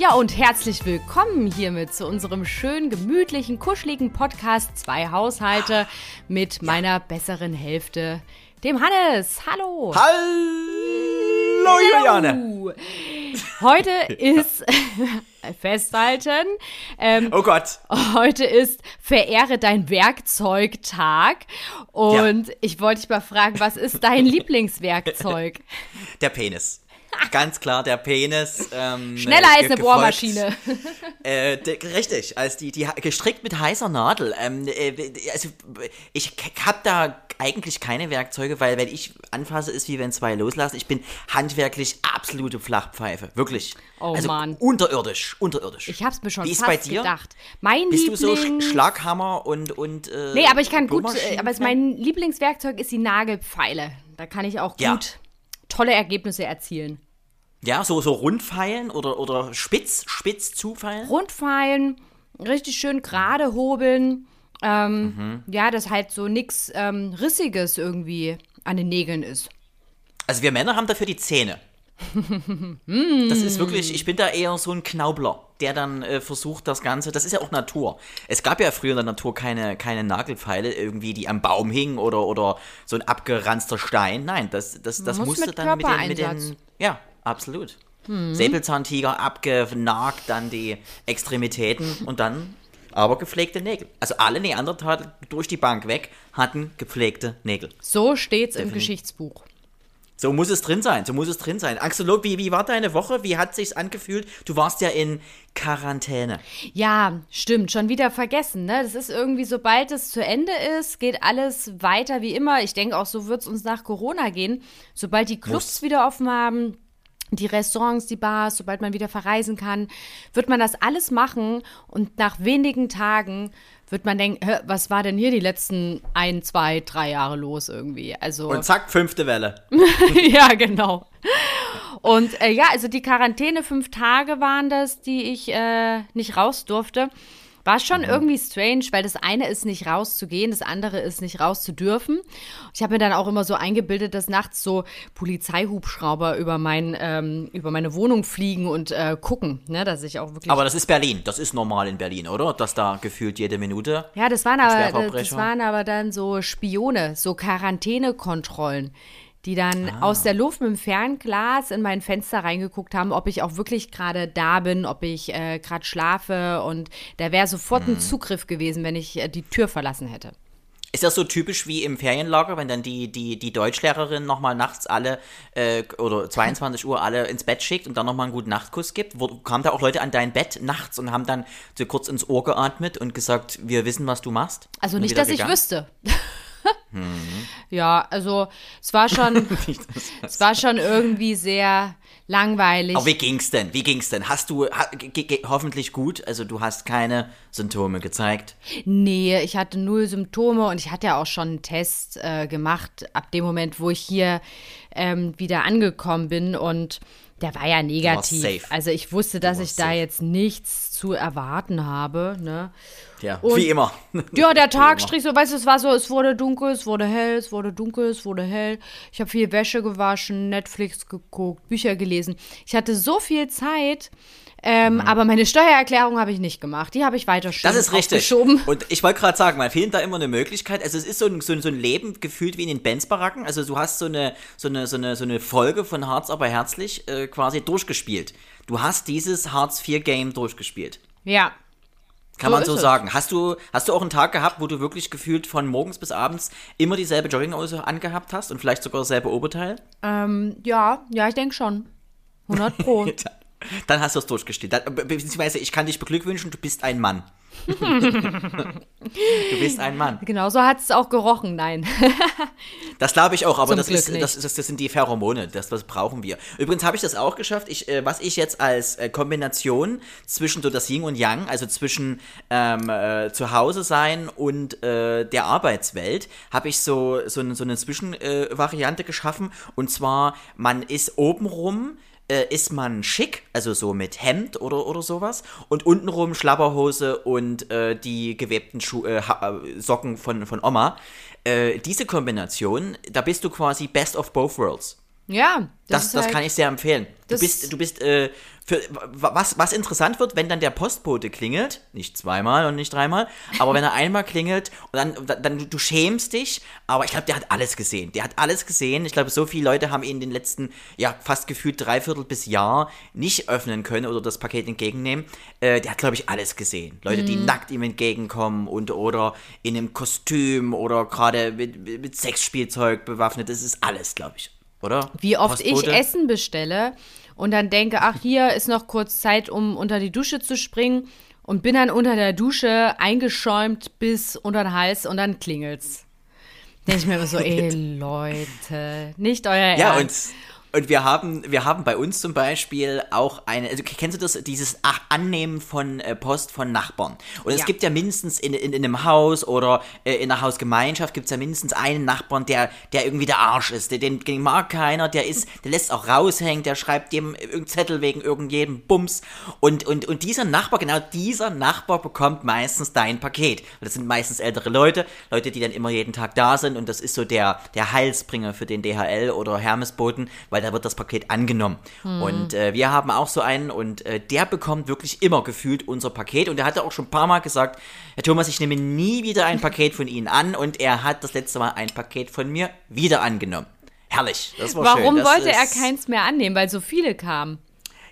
Ja, und herzlich willkommen hiermit zu unserem schönen, gemütlichen, kuscheligen Podcast Zwei Haushalte mit meiner besseren Hälfte, dem Hannes. Hallo. Hallo, Juliane. Heute ist festhalten. Ähm, Oh Gott. Heute ist Verehre dein Werkzeugtag. Und ich wollte dich mal fragen, was ist dein Lieblingswerkzeug? Der Penis. Ganz klar, der Penis. Ähm, Schneller äh, als eine Bohrmaschine. Äh, richtig, als die, die gestrickt mit heißer Nadel. Ähm, äh, also ich habe da eigentlich keine Werkzeuge, weil wenn ich anfasse, ist wie wenn zwei loslassen. Ich bin handwerklich absolute Flachpfeife, wirklich. Oh, also Mann. unterirdisch, unterirdisch. Ich hab's mir schon Wie ist fast bei dir? gedacht. Mein Bist du so Sch Lieblings- Schlaghammer und und äh, Nee, aber ich kann gut, äh, aber mein Lieblingswerkzeug ist die Nagelpfeile. Da kann ich auch gut Ja. Tolle Ergebnisse erzielen. Ja, so, so rundfeilen oder, oder spitz, spitz zufeilen. Rundfeilen, richtig schön gerade hobeln. Ähm, Ja, dass halt so nix ähm, Rissiges irgendwie an den Nägeln ist. Also wir Männer haben dafür die Zähne. das ist wirklich, ich bin da eher so ein Knaubler, der dann äh, versucht das Ganze, das ist ja auch Natur. Es gab ja früher in der Natur keine, keine Nagelpfeile irgendwie, die am Baum hingen oder, oder so ein abgeranzter Stein. Nein, das, das, das Muss musste mit dann mit den, mit den, ja, absolut. Säbelzahntiger abgenagt, dann die Extremitäten und dann aber gepflegte Nägel. Also alle Neandertaler durch die Bank weg hatten gepflegte Nägel. So steht's im Definitiv. Geschichtsbuch. So muss es drin sein, so muss es drin sein. Axolot, wie, wie war deine Woche? Wie hat sich's angefühlt? Du warst ja in Quarantäne. Ja, stimmt, schon wieder vergessen, ne? Das ist irgendwie, sobald es zu Ende ist, geht alles weiter wie immer. Ich denke auch, so wird es uns nach Corona gehen. Sobald die Clubs Muss. wieder offen haben, die Restaurants, die Bars, sobald man wieder verreisen kann, wird man das alles machen und nach wenigen Tagen wird man denken, "Hä, was war denn hier die letzten ein, zwei, drei Jahre los irgendwie? Also Und zack, fünfte Welle. ja, genau. Und äh, ja, also die Quarantäne, fünf Tage waren das, die ich äh, nicht raus durfte. War schon irgendwie strange, weil das eine ist nicht rauszugehen, das andere ist nicht raus zu dürfen. Ich habe mir dann auch immer so eingebildet, dass nachts so Polizeihubschrauber über, mein, ähm, über meine Wohnung fliegen und äh, gucken, ne, dass ich auch wirklich. Aber das ist Berlin. Das ist normal in Berlin, oder? Dass da gefühlt jede Minute. Ja, das waren aber, das waren aber dann so Spione, so Quarantänekontrollen, die dann Ah. aus der Luft mit dem Fernglas in mein Fenster reingeguckt haben, ob ich auch wirklich gerade da bin, ob ich äh, gerade schlafe und da wäre sofort Mhm. ein Zugriff gewesen, wenn ich äh, die Tür verlassen hätte. Ist das so typisch wie im Ferienlager, wenn dann die, die, die Deutschlehrerin nochmal nachts alle äh, oder 22 Uhr alle ins Bett schickt und dann nochmal einen guten Nachtkuss gibt? Wo, kamen da auch Leute an dein Bett nachts und haben dann so kurz ins Ohr geatmet und gesagt, wir wissen, was du machst? Also nicht, dass ich gegangen? Wüsste. Ja, also es war schon, es war schon irgendwie sehr langweilig. Aber wie ging's denn? Wie ging's denn? Hast du ha, hoffentlich gut? Also du hast keine Symptome gezeigt. Nee, ich hatte null Symptome und ich hatte ja auch schon einen Test äh, gemacht, ab dem Moment, wo ich hier ähm, wieder angekommen bin und der war ja negativ. Also ich wusste, dass ich da safe. jetzt nichts zu erwarten habe. Ne? Ja, Und- wie immer. Ja, der Tag strich so, weißt du, es war so, es wurde dunkel, es wurde hell, es wurde dunkel, es wurde hell. Ich habe viel Wäsche gewaschen, Netflix geguckt, Bücher gelesen. Ich hatte so viel Zeit, ähm, aber meine Steuererklärung habe ich nicht gemacht. Die habe ich weiter Mhm. Das ist richtig. Und ich wollte gerade sagen, man fehlt da immer eine Möglichkeit. Also es ist so ein, so ein, so ein Leben gefühlt wie in den Benz-Baracken. Also du hast so eine, so eine, so eine, so eine Folge von Harz aber herzlich äh, quasi durchgespielt. Du hast dieses Hartz-IV-Game durchgespielt. Ja. Kann So man so es. sagen. Hast du, hast du auch einen Tag gehabt, wo du wirklich gefühlt von morgens bis abends immer dieselbe Jogginghose angehabt hast und vielleicht sogar dasselbe Oberteil? Ähm, ja, ja, ich denke schon. 100 Pro. Dann hast du es be- beziehungsweise ich kann dich beglückwünschen, du bist ein Mann. du bist ein Mann. Genau, so hat es auch gerochen, nein. Das glaube ich auch, aber das, ist, das, das, das sind die Pheromone, das, das brauchen wir. Übrigens habe ich das auch geschafft, ich, äh, was ich jetzt als äh, Kombination zwischen so das Yin und Yang, also zwischen ähm, äh, zu Hause sein und äh, der Arbeitswelt, habe ich so, so, eine- so eine Zwischenvariante äh, geschaffen. Und zwar, man ist obenrum äh, ist man schick, also so mit Hemd oder, oder sowas, und untenrum Schlabberhose und äh, die gewebten Schu äh, äh, Socken von, von Oma. Äh, diese Kombination, da bist du quasi best of both worlds. Ja, Das, ist das halt- kann ich sehr empfehlen. Du das- bist, du bist, äh, für, wa- was, was interessant wird, wenn dann der Postbote klingelt, nicht zweimal und nicht dreimal, aber wenn er einmal klingelt und dann, dann du schämst dich, aber ich glaube, der hat alles gesehen. Der hat alles gesehen. Ich glaube, so viele Leute haben ihn in den letzten, ja, fast gefühlt dreiviertel bis Jahr nicht öffnen können oder das Paket entgegennehmen. Äh, der hat, glaube ich, alles gesehen. Leute, Mhm. die nackt ihm entgegenkommen und oder in einem Kostüm oder gerade mit, mit Sexspielzeug bewaffnet. Das ist alles, glaube ich. Oder? Wie oft ich Postbote? Essen bestelle und dann denke, ach, hier ist noch kurz Zeit, um unter die Dusche zu springen und bin dann unter der Dusche eingeschäumt bis unter den Hals und dann klingelt's. Denke ich mir immer so, ey Leute, nicht euer Ja, und, Ernst. Und wir haben, wir haben bei uns zum Beispiel auch eine, also kennst du das, dieses Annehmen von äh, Post von Nachbarn? Und es Ja. gibt ja mindestens in, in, in einem Haus oder äh, in einer Hausgemeinschaft gibt es ja mindestens einen Nachbarn, der, der irgendwie der Arsch ist, den, den, den mag keiner, der ist, der lässt auch raushängen, der schreibt dem irgendeinen Zettel wegen irgendjedem Bums. Und, und, und dieser Nachbar, genau dieser Nachbar bekommt meistens dein Paket. Das sind meistens ältere Leute, Leute, die dann immer jeden Tag da sind und das ist so der, der Heilsbringer für den DHL oder Hermesboten, weil da wird das Paket angenommen. Und äh, wir haben auch so einen und äh, der bekommt wirklich immer gefühlt unser Paket und er hatte auch schon ein paar Mal gesagt, Herr Thomas, ich nehme nie wieder ein Paket von Ihnen an und er hat das letzte Mal ein Paket von mir wieder angenommen. Herrlich, das war schön. Warum Das wollte er keins mehr annehmen? Weil so viele kamen.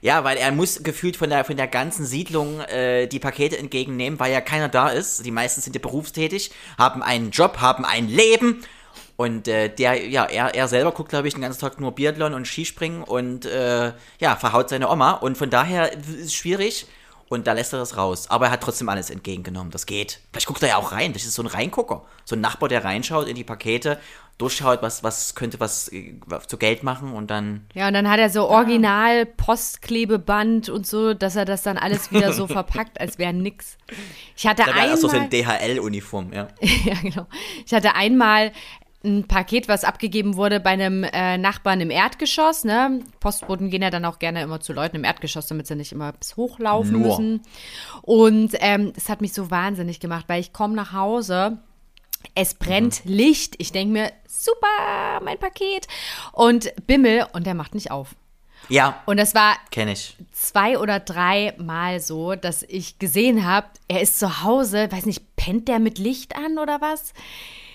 ja, weil er muss gefühlt von der, von der ganzen Siedlung äh, die Pakete entgegennehmen, weil ja keiner da ist. Die meisten sind ja berufstätig, haben einen Job, haben ein Leben. Und äh, der, ja, er, er selber guckt, glaube ich, den ganzen Tag nur Biathlon und Skispringen und äh, ja, verhaut seine Oma. Und von daher ist es schwierig. Und da lässt er das raus. Aber er hat trotzdem alles entgegengenommen. Das geht. Vielleicht guckt er ja auch rein. Das ist so ein Reingucker. So ein Nachbar, der reinschaut in die Pakete, durchschaut, was, was könnte was äh, zu Geld machen und dann Ja, und dann hat er so original Postklebeband und so, dass er das dann alles wieder so verpackt, als wäre nix. Ich hatte Da wäre auch so einmal, eine DHL-Uniform, ja. ja, genau. Ich hatte einmal ein Paket, was abgegeben wurde bei einem äh, Nachbarn im Erdgeschoss. Ne? Postboten gehen ja dann auch gerne immer zu Leuten im Erdgeschoss, damit sie nicht immer bis hochlaufen Nur. müssen. Und ähm, es hat mich so wahnsinnig gemacht, weil ich komme nach Hause, es brennt Mhm. Licht. Ich denke mir, super, mein Paket. Und Bimmel, und der macht nicht auf. Ja, Und das war kenne ich. zwei oder drei Mal so, dass ich gesehen habe, er ist zu Hause, weiß nicht, pennt der mit Licht an oder was?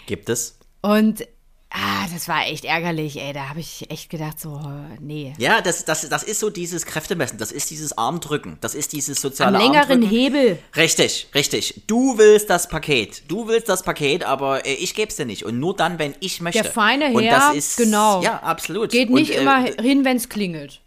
Gibt es. Und ah, das war echt ärgerlich, ey. Da habe ich echt gedacht, so, nee. Ja, das, das, das ist so dieses Kräftemessen, das ist dieses Armdrücken, das ist dieses Am soziale längeren Armdrücken. Hebel. Richtig, richtig. Du willst das Paket. Du willst das Paket, aber äh, ich geb's dir nicht. Und nur dann, wenn ich möchte. Der feine Und Herr, das ist, genau. Ja, absolut. Geht Und, nicht äh, immer hin, wenn es klingelt.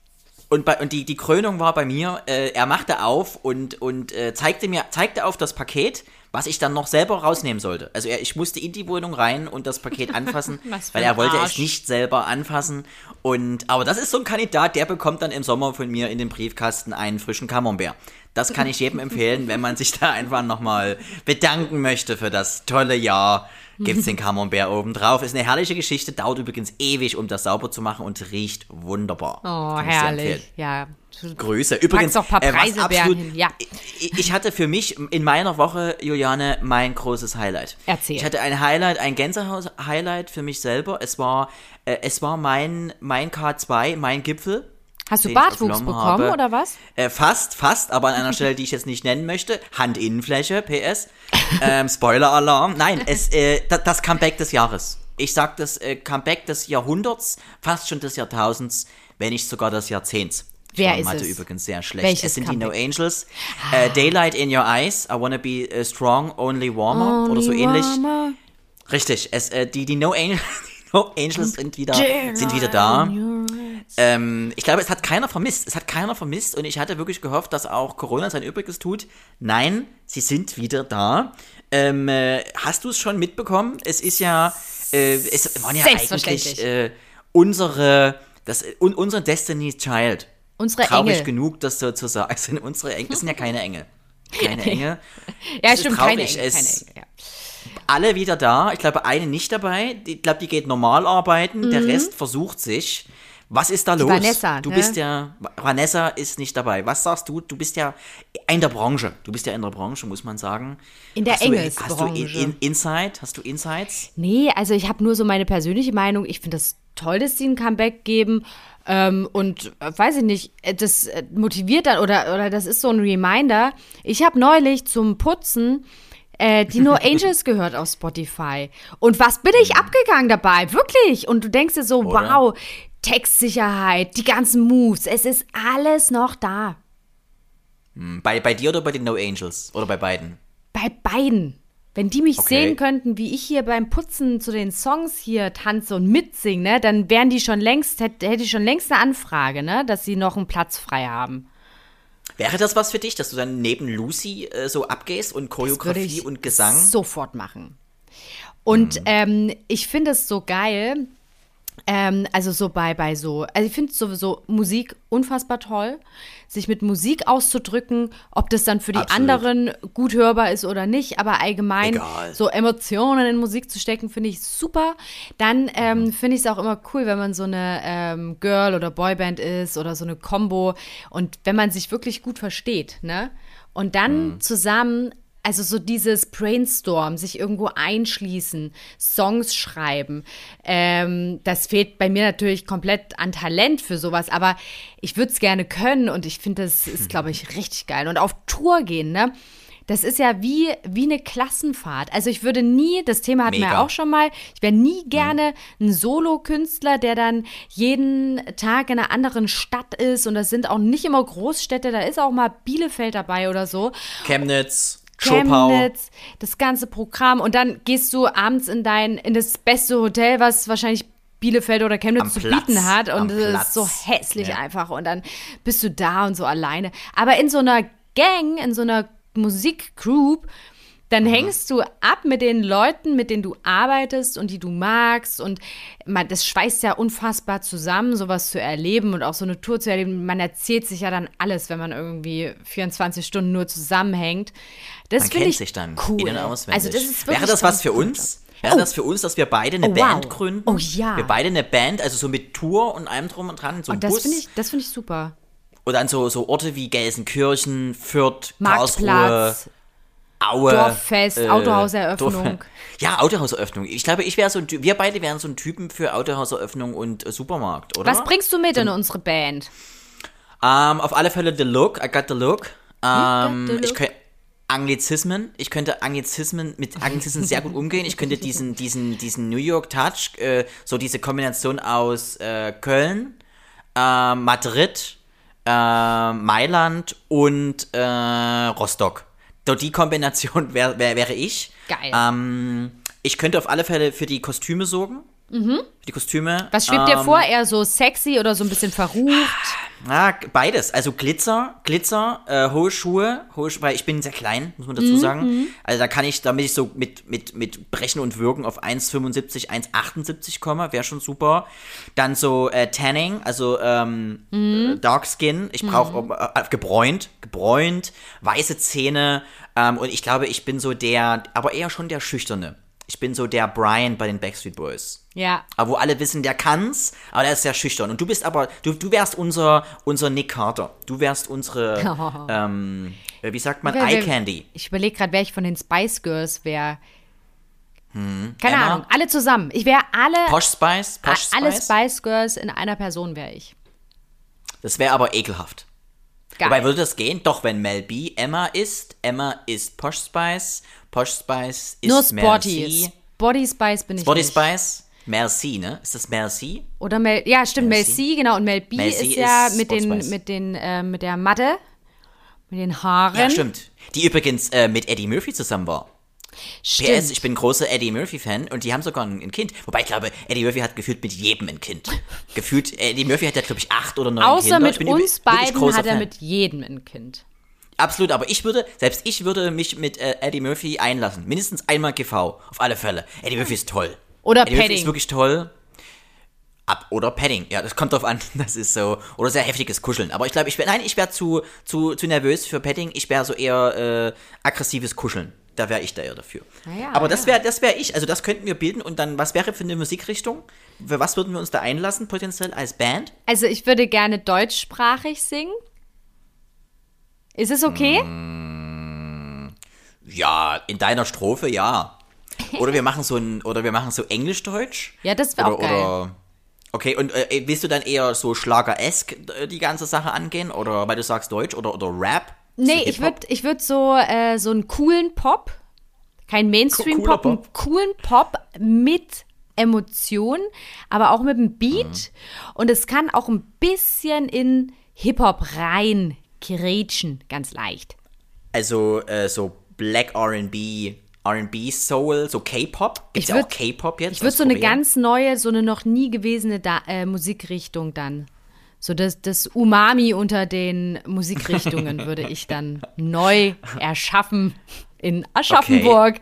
Und, bei, und die, die Krönung war bei mir, äh, er machte auf und, und äh, zeigte mir, zeigte auf das Paket, was ich dann noch selber rausnehmen sollte. Also er, ich musste in die Wohnung rein und das Paket anfassen, weil er wollte Arsch. es nicht selber anfassen. Und aber das ist so ein Kandidat, der bekommt dann im Sommer von mir in den Briefkasten einen frischen Camembert. Das kann ich jedem empfehlen, wenn man sich da einfach nochmal bedanken möchte für das tolle Jahr. Gibt's den Camembert oben drauf. Ist eine herrliche Geschichte, dauert übrigens ewig, um das sauber zu machen und riecht wunderbar. Oh, herrlich. Ja. Grüße. Übrigens, ein paar äh, was Preiselbeeren absolut, hin, ja. ich, ich hatte für mich in meiner Woche, Juliane, mein großes Highlight. Erzähl. Ich hatte ein Highlight, ein Gänsehaus-Highlight für mich selber. Es war, äh, es war mein, mein K2, mein Gipfel. Hast du Bartwuchs bekommen habe. oder was? Äh, fast, fast, aber an einer Stelle, die ich jetzt nicht nennen möchte. Handinnenfläche, PS. Ähm, Spoiler-Alarm. Nein, es, äh, da, das Comeback des Jahres. Ich sag das äh, Comeback des Jahrhunderts, fast schon des Jahrtausends, wenn nicht sogar des Jahrzehnts. Ich Wer ist Mathe es? übrigens sehr schlecht. Welches es sind die No Comeback? Angels. Äh, Daylight in Your Eyes, I Wanna Be äh, Strong, Only Warmer oder so ähnlich. Warmer. Richtig, es, äh, die, die, no Angel, die No Angels sind wieder, sind wieder da. Ähm, ich glaube, es hat keiner vermisst. Es hat keiner vermisst und ich hatte wirklich gehofft, dass auch Corona sein Übriges tut. Nein, sie sind wieder da. Ähm, äh, hast du es schon mitbekommen? Es ist ja, äh, es waren ja eigentlich äh, unsere, das, un, unsere Destiny's Child. Unsere Traurig Engel. genug, das so zu sagen. Es sind unsere Engel. Es sind ja keine Engel. Keine Engel. Ja, Es stimmt, keine traurig, Engel, es- keine Engel. Ja. Alle wieder da. Ich glaube, eine nicht dabei. Ich glaube, die geht normal arbeiten. Der Rest versucht sich. Was ist da los? Mhm. Vanessa, du ne? bist ja, Vanessa ist nicht dabei. Was sagst du? Du bist ja in der Branche. Du bist ja in der Branche, muss man sagen. In der du, Hast du in, in, Insight? Hast du Insights? Nee, also ich habe nur so meine persönliche Meinung. Ich finde das toll, dass sie ein Comeback geben. Ähm, und äh, weiß ich nicht, äh, das äh, motiviert dann oder, oder das ist so ein Reminder. Ich habe neulich zum Putzen äh, die No Angels gehört auf Spotify. Und was bin ich abgegangen dabei? Wirklich. Und du denkst dir so, Mhm. Oder? wow, Textsicherheit, die ganzen Moves, es ist alles noch da. Hm, Bei, bei dir oder bei den No Angels? Oder bei beiden? Bei beiden. Wenn die mich Okay. sehen könnten, wie ich hier beim Putzen zu den Songs hier tanze und mitsinge, ne, dann wären die schon längst, hätte, hätte ich schon längst eine Anfrage, ne, dass sie noch einen Platz frei haben. Wäre das was für dich, dass du dann neben Lucy äh, so abgehst und Choreografie ich und Gesang? sofort machen. Und ähm, ich finde es so geil, ähm, also so bei, bei so, also ich finde sowieso Musik unfassbar toll, sich mit Musik auszudrücken, ob das dann für die Absolut. anderen gut hörbar ist oder nicht, aber allgemein Egal. so Emotionen in Musik zu stecken, finde ich super. Dann ähm, finde ich es auch immer cool, wenn man so eine ähm, Girl- oder Boyband ist oder so eine Combo und wenn man sich wirklich gut versteht, ne? Und dann zusammen also so dieses Brainstorm, sich irgendwo einschließen, Songs schreiben, ähm, das fehlt bei mir natürlich komplett an Talent für sowas, aber ich würde es gerne können und ich finde, das ist, glaube ich, richtig geil. Und auf Tour gehen, ne? Das ist ja wie, wie eine Klassenfahrt. Also ich würde nie, das Thema hatten wir Mega. ja auch schon mal, ich wäre nie gerne ein Solo-Künstler, der dann jeden Tag in einer anderen Stadt ist und das sind auch nicht immer Großstädte, da ist auch mal Bielefeld dabei oder so. Chemnitz, Schopau. Chemnitz, das ganze Programm und dann gehst du abends in dein in das beste Hotel, was wahrscheinlich Bielefeld oder Chemnitz Am zu Platz, bieten hat und es ist so hässlich Ja. einfach und dann bist du da und so alleine. Aber in so einer Gang, in so einer Musikgroup, dann hängst du ab mit den Leuten, mit denen du arbeitest und die du magst und man, das schweißt ja unfassbar zusammen, sowas zu erleben und auch so eine Tour zu erleben. Man erzählt sich ja dann alles, wenn man irgendwie 24 Stunden nur zusammenhängt. Das Man kennt ich sich dann cool. in- und auswendig. Also das ist Wäre das was für uns? Wäre Oh. das für uns, dass wir beide eine Oh, wow. Band gründen? Oh, ja. Wir beide eine Band, also so mit Tour und allem drum und dran, so Und das finde ich, das finde ich super. und dann so, so Orte wie Gelsenkirchen, Fürth, Karlsruhe, Marktplatz, Aue. Dorffest, Autohauseröffnung. Dorf- Ja, Autohauseröffnung. Ich glaube, ich wäre so ein wir beide wären so ein Typen für Autohauseröffnung und äh, Supermarkt, oder? Was bringst du mit in unsere Band? Ähm, auf alle Fälle The Look, I got the Look. Ähm, the look. Ich könnte Anglizismen, ich könnte Anglizismen mit Anglizismen sehr gut umgehen. Ich könnte diesen, diesen, diesen New York Touch, äh, so diese Kombination aus äh, Köln, äh, Madrid, äh, Mailand und äh, Rostock. So die Kombination wär, wär, wäre ich. Geil. Ähm, ich könnte auf alle Fälle für die Kostüme sorgen. Für die Kostüme. Mhm. Was schwebt dir ähm, vor? Eher so sexy oder so ein bisschen verrucht? ja, g- beides. Also Glitzer, Glitzer, äh, hohe Schuhe, hohe Schuhe, weil ich bin sehr klein, muss man dazu Mhm, sagen. Also da kann ich, damit ich so mit, mit, mit Brechen und Wirken auf 1,75, 1,78 komme, wäre schon super. Dann so äh, Tanning, also ähm, Mhm. äh, Dark Skin. Ich brauche äh, gebräunt, gebräunt, weiße Zähne. Ähm, und ich glaube, ich bin so der, aber eher schon der Schüchterne. Ich bin so der Brian bei den Backstreet Boys. Ja. Aber wo alle wissen, der kann's, aber der ist sehr schüchtern. Und du bist aber, du, du wärst unser, unser Nick Carter. Du wärst unsere, ähm, äh, wie sagt man, Eye Candy. Ich überlege gerade, wer ich von den Spice Girls wäre. Keine Emma? Ahnung, alle zusammen. Ich wäre alle, Posh Spice, Posh Spice. alle Spice Girls in einer Person wäre ich. Das wäre aber ekelhaft. Geil. Wobei würde das gehen? Doch, wenn Mel B Emma ist, Emma ist Posh Spice, Posh Spice ist Nur Mel Sporty. C. Body Spice bin ich Sporty nicht. Spice? Mel C, ne? Ist das Mel C? Oder Mel, ja, stimmt, C, C. genau. Und Mel B Mel C ist ja ist mit den, Sports Spice. mit den, äh, mit der Matte, mit den Haaren. Ja, stimmt. Die übrigens äh, mit Eddie Murphy zusammen war. Stimmt. PS, ich bin großer Eddie Murphy-Fan und die haben sogar ein, ein Kind. Wobei ich glaube, Eddie Murphy hat gefühlt mit jedem ein Kind. gefühlt, Eddie Murphy hat ja, glaube ich, acht oder neun Außer Kinder. mit ich bin uns beiden hat er Fan. mit jedem ein Kind. Absolut, aber ich würde, selbst ich würde mich mit äh, Eddie Murphy einlassen. Mindestens einmal GV, auf alle Fälle. Eddie Murphy ist toll. Oder Padding. ist wirklich toll. Ab, oder Padding, ja, das kommt drauf an. Das ist so. Oder sehr heftiges Kuscheln. Aber ich glaube, ich wäre, nein, ich wäre zu, zu, zu nervös für Padding. Ich wäre so eher äh, aggressives Kuscheln. Da wäre ich da eher dafür. ja, Aber das ja. wäre das wär ich. Also das könnten wir bilden. Und dann, was wäre für eine Musikrichtung? Für was würden wir uns da einlassen, potenziell als Band? Also ich würde gerne deutschsprachig singen. Ist es okay? Ja, in deiner Strophe, ja. Oder wir machen so ein, oder wir machen so Englisch-Deutsch. Ja, das wäre auch geil. oder Okay, und äh, willst du dann eher so Schlager-esk äh, die ganze Sache angehen? Oder weil du sagst Deutsch oder, oder Rap? Nee, So ich würde ich würd so, äh, so einen coolen Pop, kein Mainstream-Pop, Cooler einen coolen Pop mit Emotion, aber auch mit einem Beat. Mhm. Und es kann auch ein bisschen in Hip-Hop rein grätschen, ganz leicht. Also äh, so Black R&B, R&B Soul, so K-Pop. Gibt's Ich ja auch K-Pop jetzt? Ich würde so eine Korea? ganz neue, so eine noch nie gewesene da äh, Musikrichtung dann. So das, das Umami unter den Musikrichtungen würde ich dann neu erschaffen in Aschaffenburg.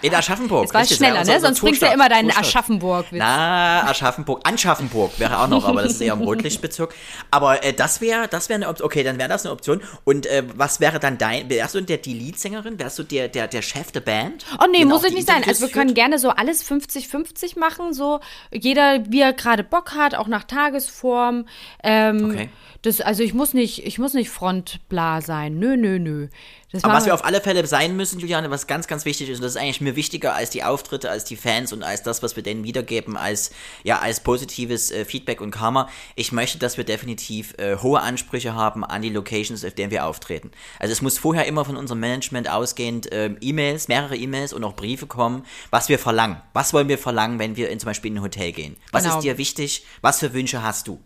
In Aschaffenburg. Jetzt war es richtig, schneller, unser- ne? unser Sonst bringst du ja immer deinen Zustadt. Aschaffenburg-Witz. Na, Aschaffenburg. Anschaffenburg wäre auch noch, aber das ist eher im Rotlichtbezirk. Aber äh, das wäre das wäre eine Option. Okay, dann wäre das eine Option. Und äh, was wäre dann dein. Wärst du der, die Leadsängerin? Wärst du der, der, der Chef der Band? Oh nee, muss ich nicht sein. Also wir können führt? gerne so alles 50-50 machen, so jeder, wie er gerade Bock hat, auch nach Tagesform. Ähm, Okay. Das, also ich muss nicht, ich muss nicht Frontbla sein. Nö, nö, nö. Das Aber was wir auf alle Fälle sein müssen, Juliane, was ganz, ganz wichtig ist, und das ist eigentlich mir wichtiger als die Auftritte, als die Fans und als das, was wir denen wiedergeben, als, ja, als positives äh, Feedback und Karma. Ich möchte, dass wir definitiv äh, hohe Ansprüche haben an die Locations, auf denen wir auftreten. Also es muss vorher immer von unserem Management ausgehend ähm, E-Mails, mehrere E-Mails und auch Briefe kommen, was wir verlangen. Was wollen wir verlangen, wenn wir in, zum Beispiel in ein Hotel gehen? Was Genau. ist dir wichtig? Was für Wünsche hast du?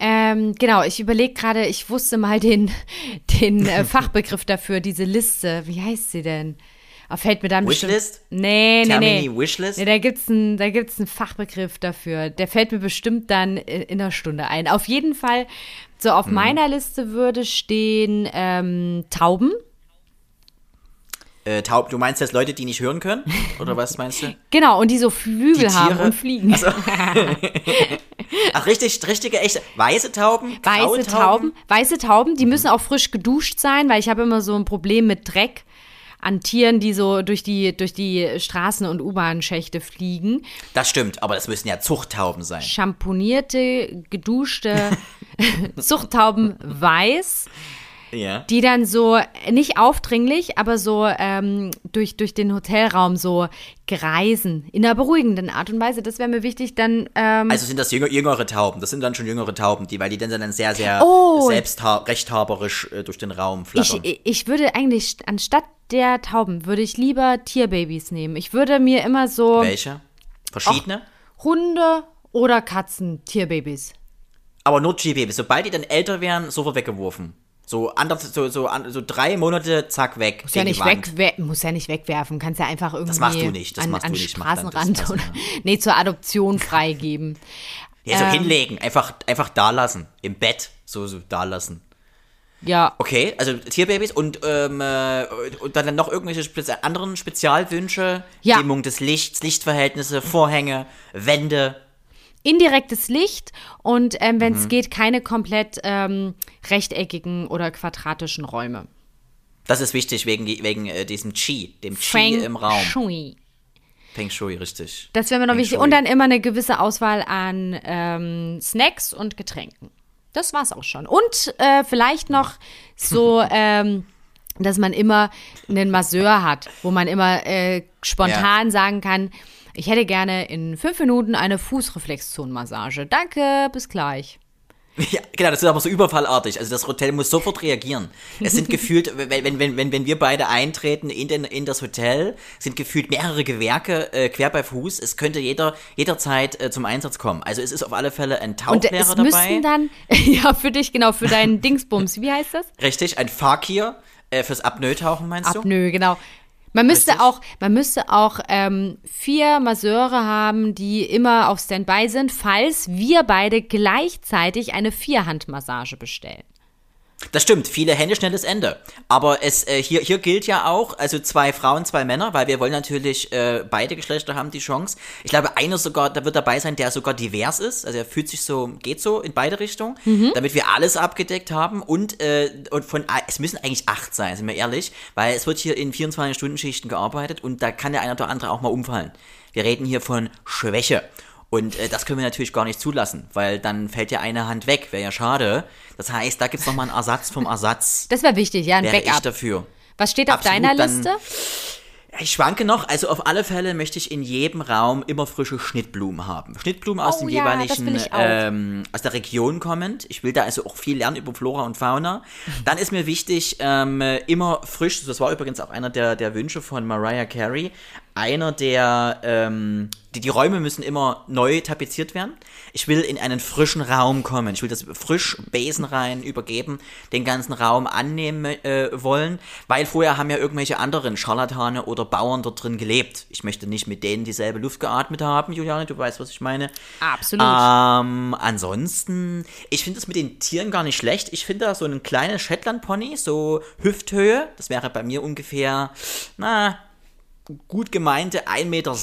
Ähm, genau, ich überlege gerade, ich wusste mal den, den äh, Fachbegriff dafür, diese Liste. Wie heißt sie denn? Ah, fällt mir dann bestimmt- Wishlist? Nee, nee, Termini nee. Wishlist? Nee, da gibt's einen, da gibt's einen Fachbegriff dafür. Der fällt mir bestimmt dann in, in einer Stunde ein. Auf jeden Fall, so auf meiner Liste würde stehen ähm, Tauben. Äh, taub, du meinst jetzt Leute, die nicht hören können? Oder was meinst du? Genau, und die so Flügel Die haben und fliegen. Ach, richtig, richtige, echte. Weiße Tauben? Weiße Tauben, weiße Tauben, die müssen auch frisch geduscht sein, weil ich habe immer so ein Problem mit Dreck an Tieren, die so durch die, durch die Straßen- und U-Bahn-Schächte fliegen. Das stimmt, aber das müssen ja Zuchttauben sein. Schamponierte, geduschte Zuchttauben weiß, Ja. die dann so nicht aufdringlich, aber so ähm, durch, durch den Hotelraum so greisen. In einer beruhigenden Art und Weise. Das wäre mir wichtig. Dann ähm, Also sind das jünger, jüngere Tauben. Das sind dann schon jüngere Tauben, die, weil die dann, dann sehr, sehr Oh. selbstrechthaberisch äh, durch den Raum flattern. Ich, ich würde eigentlich, anstatt der Tauben, würde ich lieber Tierbabys nehmen. Ich würde mir immer so Welche? Verschiedene? Hunde oder Katzen, Tierbabys. Aber nur G-Babys. Sobald die dann älter werden, sofort weggeworfen. So, anders, so, so, so drei Monate, zack, weg. Muss ja, nicht weg, muss ja nicht wegwerfen. Kannst ja einfach irgendwie machst du nicht, das an, machst an du nicht, das Straßenrand passen, oder nee, zur Adoption freigeben. Ja, so ähm, hinlegen. Einfach, einfach da lassen. Im Bett. So, so da lassen. Ja, Okay, also Tierbabys und, ähm, äh, und dann noch irgendwelche spezi anderen Spezialwünsche. Ja. Dimmung des Lichts, Lichtverhältnisse, Vorhänge, Wände. Indirektes Licht und ähm, wenn es Mhm. geht, keine komplett ähm, rechteckigen oder quadratischen Räume. Das ist wichtig wegen, wegen äh, diesem Qi, dem Qi Feng im Raum. Shui. Feng Shui, richtig. Das wäre mir noch Feng wichtig. Shui. Und dann immer eine gewisse Auswahl an ähm, Snacks und Getränken. Das war's auch schon. Und äh, vielleicht noch so, ähm, dass man immer einen Masseur hat, wo man immer äh, spontan sagen kann, ich hätte gerne in fünf Minuten eine Fußreflexzonenmassage. Danke, bis gleich. Ja, genau, das ist aber so überfallartig. Also das Hotel muss sofort reagieren. Es sind gefühlt, wenn, wenn, wenn, wenn, wir beide eintreten in, den, in das Hotel, sind gefühlt mehrere Gewerke äh, quer bei Fuß. Es könnte jeder jederzeit äh, zum Einsatz kommen. Also es ist auf alle Fälle ein Und Tauchlehrer es dabei. dann, ja, für dich, genau, für deinen Dingsbums, wie heißt das? Richtig, ein Fakir äh, fürs Apnoe-Tauchen, meinst du? Apnoe, genau. Man müsste auch, man müsste auch ähm, vier Masseure haben, die immer auf Standby sind, falls wir beide gleichzeitig eine Vierhandmassage bestellen. Das stimmt, viele Hände, schnelles Ende. Aber es äh, hier, hier gilt ja auch, also zwei Frauen, zwei Männer, weil wir wollen natürlich, äh, beide Geschlechter haben die Chance. Ich glaube, einer sogar, da wird dabei sein, der sogar divers ist. Also er fühlt sich so, geht so in beide Richtungen, damit wir alles abgedeckt haben. Und, äh, und von es müssen eigentlich acht sein, sind wir ehrlich, weil es wird hier in 24-Stunden-Schichten gearbeitet und da kann der eine oder andere auch mal umfallen. Wir reden hier von Schwäche. Und äh, das können wir natürlich gar nicht zulassen, weil dann fällt ja eine Hand weg, wäre ja schade. Das heißt, da gibt's noch mal einen Ersatz vom Ersatz. Das wäre wichtig, ja, ein wäre ich Backup. dafür. Was steht auf Absolut, deiner dann- Liste? Ich schwanke noch, also auf alle Fälle möchte ich in jedem Raum immer frische Schnittblumen haben. Schnittblumen aus Oh dem ja, jeweiligen, ich ähm, aus der Region kommend. Ich will da also auch viel lernen über Flora und Fauna. Dann ist mir wichtig, ähm, immer frisch, das war übrigens auch einer der, der Wünsche von Mariah Carey, einer der, ähm, die, die Räume müssen immer neu tapeziert werden. Ich will in einen frischen Raum kommen. Ich will das frisch Besen rein übergeben, den ganzen Raum annehmen äh, wollen, weil vorher haben ja irgendwelche anderen Scharlatane oder Bauern dort drin gelebt. Ich möchte nicht mit denen dieselbe Luft geatmet haben, Juliane, du weißt, was ich meine. Absolut. Ähm, ansonsten, ich finde es mit den Tieren gar nicht schlecht. Ich finde da so ein kleines Shetland-Pony, so Hüfthöhe, das wäre bei mir ungefähr, na, gut gemeinte 1,6 Meter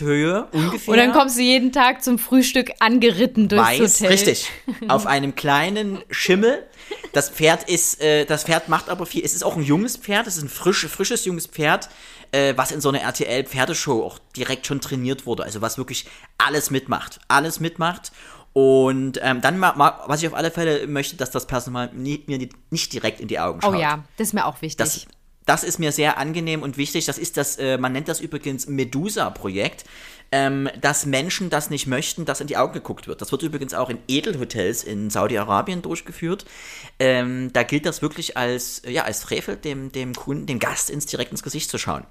Höhe ungefähr. Und dann kommst du jeden Tag zum Frühstück angeritten durchs Weiß, Hotel. richtig. Auf einem kleinen Schimmel. Das Pferd ist, äh, das Pferd macht aber viel. Es ist auch ein junges Pferd. Es ist ein frisch, frisches junges Pferd, äh, was in so einer RTL-Pferdeshow auch direkt schon trainiert wurde. Also was wirklich alles mitmacht. Alles mitmacht. Und ähm, dann, ma, ma, was ich auf alle Fälle möchte, dass das Personal nie, mir nicht- direkt in die Augen Oh schaut. ja, das ist mir auch wichtig. Das, das ist mir sehr angenehm und wichtig. Das ist das, äh, man nennt das übrigens Medusa-Projekt, ähm, dass Menschen das nicht möchten, dass in die Augen geguckt wird. Das wird übrigens auch in Edelhotels in Saudi-Arabien durchgeführt. Ähm, da gilt das wirklich als, ja, als Frevel, dem, dem Kunden, dem Gast ins direkt ins Gesicht zu schauen.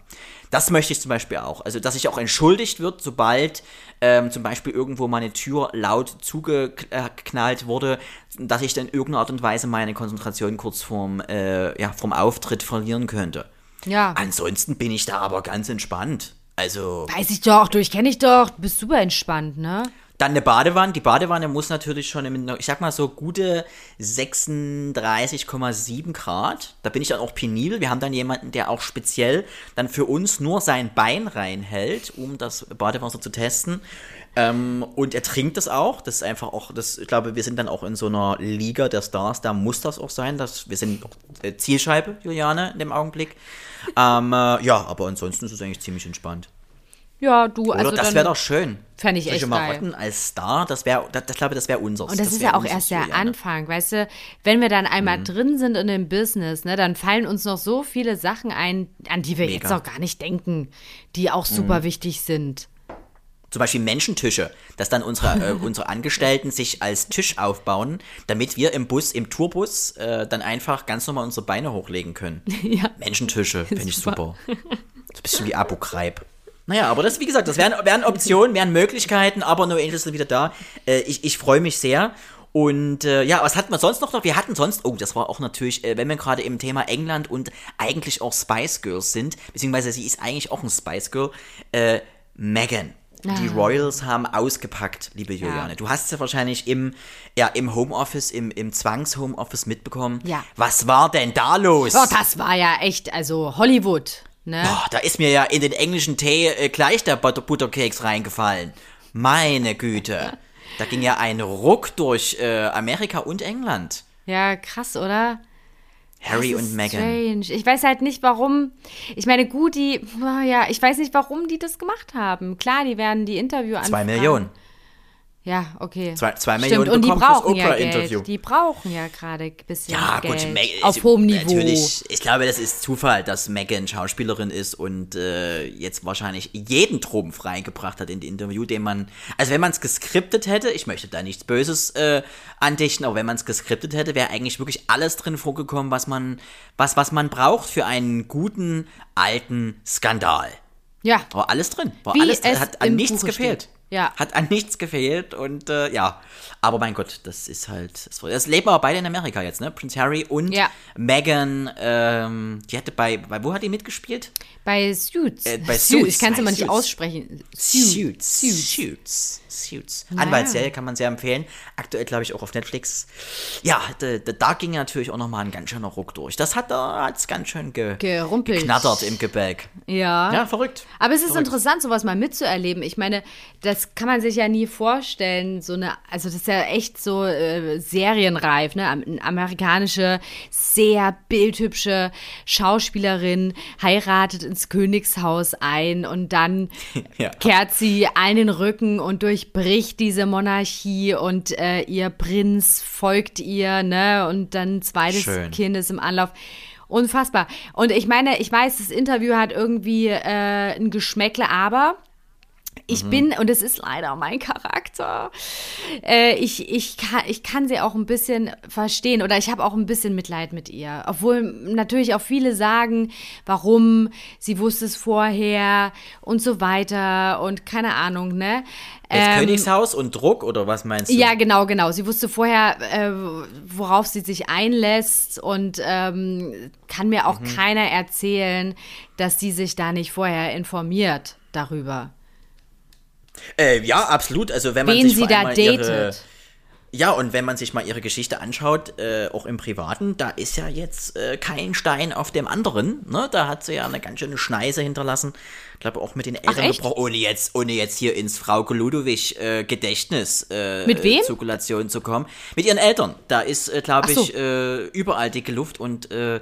Das möchte ich zum Beispiel auch. Also, dass sich auch entschuldigt wird, sobald ähm, zum Beispiel irgendwo meine Tür laut zugeknallt wurde, dass ich dann in irgendeiner Art und Weise meine Konzentration kurz vorm, äh, ja, vom Auftritt verlieren könnte. ja. Ansonsten bin ich da aber ganz entspannt. Also, Weiß ich doch, du, ich kenne dich doch. Du bist super entspannt, ne? dann eine Badewanne. Die Badewanne muss natürlich schon, im, ich sag mal so gute 36,7 Grad. Da bin ich dann auch penibel. Wir haben dann jemanden, der auch speziell dann für uns nur sein Bein reinhält, um das Badewasser zu testen. Ähm, und er trinkt das auch. Das ist einfach auch, das, ich glaube, wir sind dann auch in so einer Liga der Stars. Da muss das auch sein. Dass, wir sind äh, Zielscheibe, Juliane, in dem Augenblick. Ähm, äh, ja, aber ansonsten ist es eigentlich ziemlich entspannt. Ja, du, Oder also das wäre doch schön. Fänd ich Solche echt geil. Marotten als Star, das wäre, das, das glaube ich, das wäre unseres. Und das, ist wär ja auch erst der Juliane. Anfang, weißt du, wenn wir dann Mhm. einmal drin sind in dem Business, ne, dann fallen uns noch so viele Sachen ein, an die wir Mega. Mhm. jetzt noch gar nicht denken, die auch super wichtig sind. Zum Beispiel Menschentische, dass dann unsere, äh, unsere Angestellten sich als Tisch aufbauen, damit wir im Bus, im Tourbus, äh, dann einfach ganz normal unsere Beine hochlegen können. Ja. Menschentische, finde ich Super. super. So ein bisschen wie Abu Ghraib. Naja, aber das, wie gesagt, das wären, wären Optionen, wären Möglichkeiten, aber No Angels sind wieder da. Äh, ich ich freue mich sehr. Und äh, ja, was hatten wir sonst noch? Wir hatten sonst, oh, das war auch natürlich, äh, wenn wir gerade im Thema England und eigentlich auch Spice Girls sind, beziehungsweise sie ist eigentlich auch ein Spice Girl, äh, Megan. Die Royals haben ausgepackt, liebe Juliane. Du hast es ja wahrscheinlich im, ja, im Homeoffice, im, im Zwangs-Homeoffice mitbekommen. Ja. Was war denn da los? Oh, das war ja echt, also Hollywood, ne? Boah, da ist mir ja in den englischen Tee äh, gleich der Butter Butterkeks reingefallen. Meine Güte. Da ging ja ein Ruck durch äh, Amerika und England. Ja, krass, oder? Harry Das und ist Meghan. Strange. Ich weiß halt nicht, warum. Ich meine, gut, die, ja, ich weiß nicht, warum die das gemacht haben. Klar, die werden die Interview Zwei Millionen. Ja, okay. Zwei- zwei Stimmt, Millionen und die brauchen ja. Geld. Die brauchen ja gerade ein bisschen Ja, Geld. gut, Meg auf hohem Niveau. Natürlich, ich glaube, das ist Zufall, dass Megan Schauspielerin ist und äh, jetzt wahrscheinlich jeden Trumpf reingebracht hat in die Interview, den man, also wenn man es geskriptet hätte, ich möchte da nichts Böses äh, andichten, aber wenn man es geskriptet hätte, wäre eigentlich wirklich alles drin vorgekommen, was man, was, was man braucht für einen guten alten Skandal. Ja. War alles drin, war Wie alles drin, es hat an nichts Buche gefehlt. steht. Ja. Hat an nichts gefehlt und äh, ja. Aber mein Gott, das ist halt. Das, das leben aber beide in Amerika jetzt, ne? Prince Harry und Ja. Meghan, ähm, die hatte bei, bei. Wo hat die mitgespielt? Bei Suits. Äh, bei Suits. Suits, Ich kann es immer nicht Suits. aussprechen. Suits. Suits. Suits. Anwaltsserie kann man sehr empfehlen. Aktuell, glaube ich, auch auf Netflix. Ja, da, ging natürlich auch nochmal ein ganz schöner Ruck durch. Das hat da hat's ganz schön ge Gerumpelt. geknattert im Gebälk. Ja. Ja, verrückt. Aber es ist Verrückt. interessant, sowas mal mitzuerleben. Ich meine, das kann man sich ja nie vorstellen. So eine, also das ist ja echt so äh, serienreif, ne? Eine amerikanische, sehr bildhübsche Schauspielerin heiratet ins Königshaus ein und dann Ja. kehrt sie einen Rücken und durchbricht diese Monarchie und äh, ihr Prinz folgt ihr, ne? Und dann ein zweites Schön. Kind ist im Anlauf. Unfassbar. Und ich meine, ich weiß, das Interview hat irgendwie äh, ein Geschmäckle, aber ich bin, und es ist leider mein Charakter, äh, ich, ich, kann, ich kann sie auch ein bisschen verstehen oder ich habe auch ein bisschen Mitleid mit ihr. Obwohl natürlich auch viele sagen, warum, sie wusste es vorher und so weiter und keine Ahnung, ne? Das Ähm, Königshaus und Druck oder was meinst du? ja, genau, genau. Sie wusste vorher, äh, worauf sie sich einlässt und ähm, kann mir Mhm. auch keiner erzählen, dass sie sich da nicht vorher informiert darüber, Äh, ja, absolut. Also wenn man wen sich sie da ihre, datet. Ja, und wenn man sich mal ihre Geschichte anschaut, äh, auch im Privaten, da ist ja jetzt äh, kein Stein auf dem anderen. Ne? Da hat sie ja eine ganz schöne Schneise hinterlassen. Ich glaube auch mit den Eltern gebrochen, ohne jetzt, ohne jetzt hier ins Frauke Ludowig äh, Gedächtnis äh, Mit wem? Zirkulation zu kommen. Mit ihren Eltern. Da ist, äh, glaube so. ich, äh, überall dicke Luft und äh,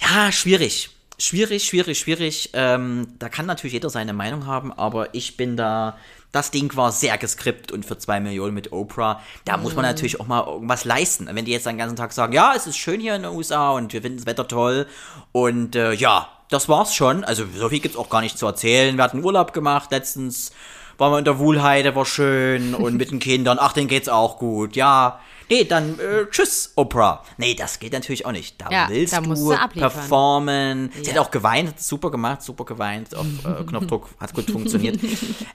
ja, schwierig. Schwierig, schwierig, schwierig. Ähm, da kann natürlich jeder seine Meinung haben, aber ich bin da. Das Ding war sehr geskriptet und für zwei Millionen mit Oprah, da muss man Mhm. natürlich auch mal irgendwas leisten. Wenn die jetzt den ganzen Tag sagen, ja, es ist schön hier in den USA und wir finden das Wetter toll und äh, ja, das war's schon. Also so viel gibt's auch gar nicht zu erzählen. Wir hatten Urlaub gemacht letztens, waren wir in der Wuhlheide, war schön und mit den Kindern, ach, denen geht's auch gut. Ja, nee, dann äh, tschüss, Oprah. Nee, das geht natürlich auch nicht. Da Ja, willst da du du performen. Sie hat Ja. auch geweint, hat super gemacht, super geweint. Auf äh, Knopfdruck hat gut funktioniert.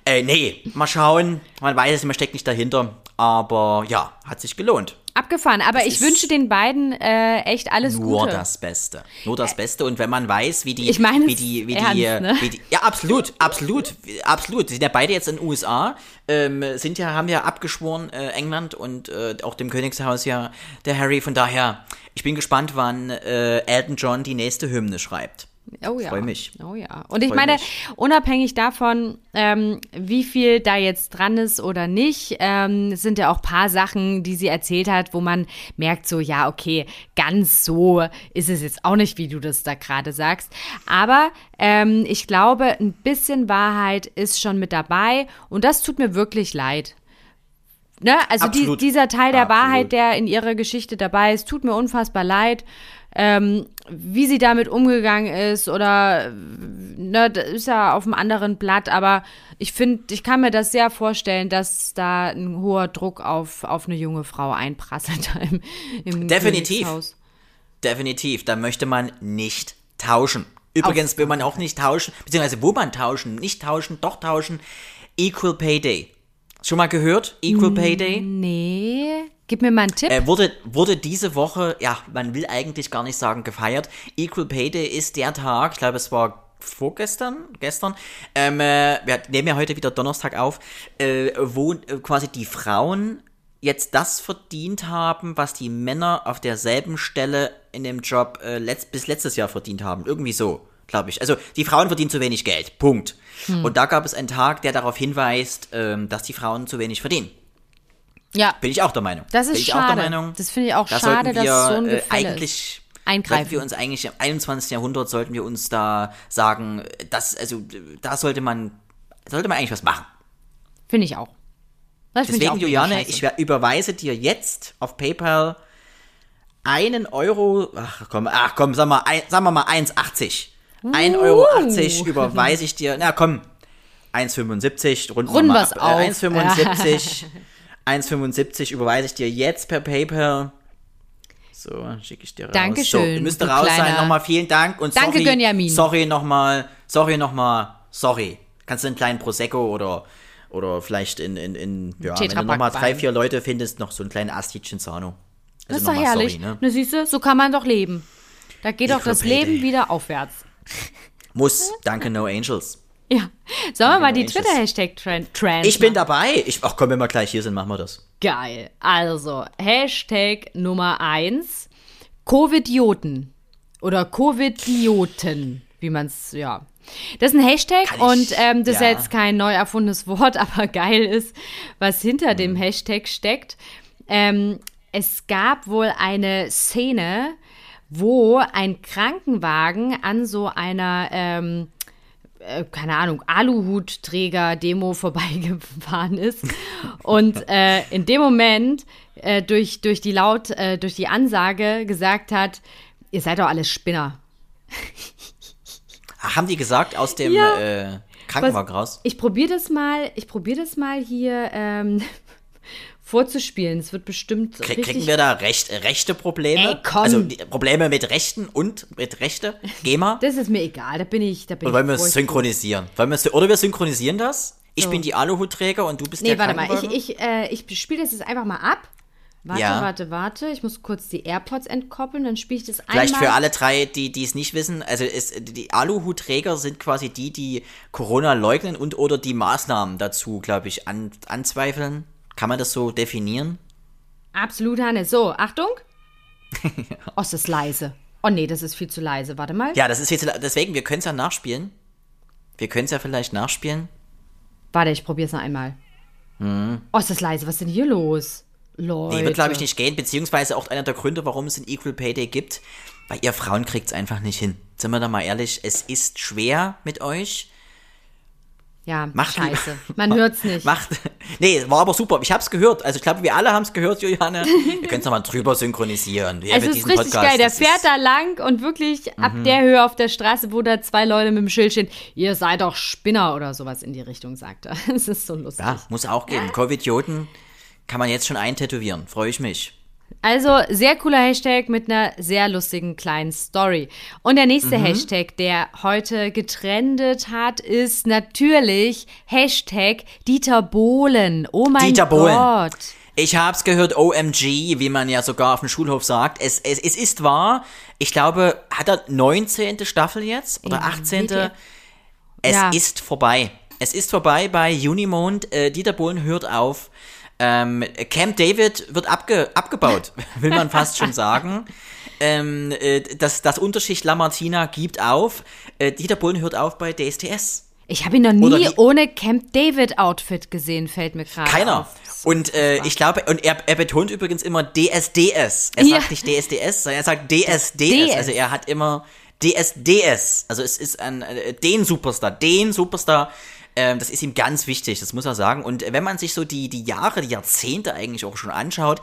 äh, nee, mal schauen. Man weiß es, man steckt nicht dahinter. Aber ja, hat sich gelohnt. Abgefahren, aber ich ist wünsche den beiden äh, echt alles Nur Gute. das Beste. Nur das Beste. Und wenn man weiß, wie die, Ich meine wie die, wie ernst, die, äh, ne? wie die, ja, absolut, absolut, absolut. Die sind ja beide jetzt in den USA, ähm, sind ja, haben ja abgeschworen, äh, England und äh, auch dem Königshaus ja, der Harry. Von daher, ich bin gespannt, wann äh, Elton John die nächste Hymne schreibt. Oh ja. Freu mich. Oh ja. Und ich Freu meine, mich. unabhängig davon, ähm, wie viel da jetzt dran ist oder nicht, ähm, es sind ja auch ein paar Sachen, die sie erzählt hat, wo man merkt so, ja, okay, ganz so ist es jetzt auch nicht, wie du das da gerade sagst. Aber ähm, ich glaube, ein bisschen Wahrheit ist schon mit dabei und das tut mir wirklich leid. Ne? Also die, dieser Teil der Absolut. Wahrheit, der in ihrer Geschichte dabei ist, tut mir unfassbar leid. Ähm, wie sie damit umgegangen ist oder ne, das ist ja auf einem anderen Blatt, aber ich finde, ich kann mir das sehr vorstellen, dass da ein hoher Druck auf, auf eine junge Frau einprasselt im, im Definitiv. Definitiv, da möchte man nicht tauschen. Übrigens will man auch nicht tauschen, beziehungsweise wo man tauschen, nicht tauschen, doch tauschen. Equal Pay Day. Schon mal gehört? Equal Pay Day? Nee, gib mir mal einen Tipp. Äh, wurde, wurde diese Woche, ja, man will eigentlich gar nicht sagen gefeiert. Equal Pay Day ist der Tag, ich glaube, es war vorgestern, gestern, ähm, äh, wir nehmen ja heute wieder Donnerstag auf, äh, wo äh, quasi die Frauen jetzt das verdient haben, was die Männer auf derselben Stelle in dem Job äh, letzt, bis letztes Jahr verdient haben. Irgendwie so, glaube ich. Also die Frauen verdienen zu wenig Geld. Punkt. Hm. Und da gab es einen Tag, der darauf hinweist, ähm, dass die Frauen zu wenig verdienen. Ja, Bin ich auch der Meinung. Das ist Bin ich schade. auch der Meinung. Das finde ich auch da schade, wir, dass so ein äh, Gefälle ist. eigentlich Eingreifen. Sollten wir uns eigentlich im 21. Jahrhundert sollten wir uns da sagen, das also da sollte man sollte man eigentlich was machen. finde ich auch. Das finde ich Deswegen auch Juliane, ich überweise dir jetzt auf PayPal einen Euro, ach komm, ach komm, sag mal, ein, sagen wir mal 1,80. 1,80 Euro überweise ich dir, na komm, 1,75, runden, Runden wir mal ab. auf. Äh, 1,75, 1,75 überweise ich dir jetzt per PayPal. So, schicke ich dir raus. Dankeschön, So, müsste du raus sein. Nochmal vielen Dank und Danke, sorry, Gönjamin. sorry nochmal, sorry nochmal, sorry. Kannst du einen kleinen Prosecco oder Oder vielleicht in, in, in ja, wenn du nochmal drei, vier Leute findest, noch so ein kleines Asti Cinzano. Das ist Also doch nochmal herrlich. sorry, ne? Ne, siehst du, so kann man doch leben. Da geht doch das Leben Day. wieder aufwärts. Muss, danke No Angels. Ja. Sollen wir mal die Angels. Twitter-Hashtag-Trend Trend Ich bin dabei. Ich, ach komm, wenn wir gleich hier sind, machen wir das. Geil. Also, Hashtag Nummer 1, Covidioten. Oder Covidioten, wie man es, ja. Das ist ein Hashtag und ähm, das ist ja. jetzt kein neu erfundenes Wort, aber geil ist, was hinter Mhm. dem Hashtag steckt. Ähm, es gab wohl eine Szene, wo ein Krankenwagen an so einer ähm, äh, keine Ahnung, Aluhutträger-Demo vorbeigefahren ist und äh, in dem Moment äh, durch, durch die laut, äh, durch die Ansage gesagt hat, ihr seid doch alles Spinner. Haben die gesagt aus dem Ja. äh, Krankenwagen raus? Ich probiere das mal, ich probiere das mal hier ähm, vorzuspielen. Es wird bestimmt Krie-. Kriegen wir da recht, rechte Probleme? Ey, komm. Also Probleme mit Rechten und mit Rechte? GEMA? das ist mir egal, da bin ich, da bin Oder wollen wir es synchronisieren? Wollen wir oder wir synchronisieren das? Ich So. bin die Aluhutträger und du bist Nee, der warte mal, ich, ich, äh, ich spiele das jetzt einfach mal ab. Warte, Ja. warte, warte. Ich muss kurz die AirPods entkoppeln, dann spiele ich das Vielleicht einmal. für alle drei, die die es nicht wissen, also es, die Aluhutträger sind quasi die, die Corona leugnen und oder die Maßnahmen dazu, glaube ich, an, anzweifeln. Kann man das so definieren? Absolut, Hannes. So, Achtung. Oh, ist das leise. Oh nee, das ist viel zu leise. Warte mal. Ja, das ist jetzt, deswegen, wir können es ja nachspielen. Wir können es ja vielleicht nachspielen. Warte, ich probiere es noch einmal. Oh, ist das leise. Was ist denn hier los? Leute. Hm. Nee, wird glaube ich nicht gehen, beziehungsweise auch einer der Gründe, warum es ein Equal Pay Day gibt, weil ihr Frauen kriegt es einfach nicht hin. Sind wir da mal ehrlich, es ist schwer mit euch. Ja, Macht scheiße. Man hört's nicht. Macht. Nee, war aber super. Ich hab's gehört. Also ich glaube, wir alle haben es gehört, Juliane. Wir können es nochmal drüber synchronisieren. Ja, es ist richtig Podcast. geil. Der Das fährt Mhm. da lang und wirklich ab der Höhe auf der Straße, wo da zwei Leute mit dem Schild stehen, ihr seid doch Spinner oder sowas in die Richtung, sagt er. Es ist so lustig. Ja, muss auch geben. Covid-Joten kann man jetzt schon eintätowieren. Freue ich mich. Also, sehr cooler Hashtag mit einer sehr lustigen kleinen Story. Und der nächste Mhm. Hashtag, der heute getrendet hat, ist natürlich Hashtag Dieter Bohlen. Oh mein Dieter Bohlen. Gott. Ich hab's gehört, OMG, wie man ja sogar auf dem Schulhof sagt. Es, es, es ist wahr. Ich glaube, hat er 19. Staffel jetzt? Oder Ja, 18. wirklich. Es Ja. ist vorbei. Es ist vorbei bei Unimond. Äh, Dieter Bohlen hört auf. Ähm, Camp David wird abge abgebaut, will man fast schon sagen. Ähm, äh, das, das Unterschicht Lamartina gibt auf. Äh, Dieter Bohlen hört auf bei DSDS. Ich habe ihn noch nie ohne Camp David Outfit gesehen, fällt mir gerade Keiner. Und äh, ich glaube, und er, er betont übrigens immer DSDS. Er Ja. sagt nicht DSDS, sondern er sagt DSDS. DS. Also er hat immer DSDS. Also es ist ein, äh, den Superstar, den Superstar. Ähm, das ist ihm ganz wichtig, das muss er sagen. Und wenn man sich so die, die Jahre, die Jahrzehnte eigentlich auch schon anschaut,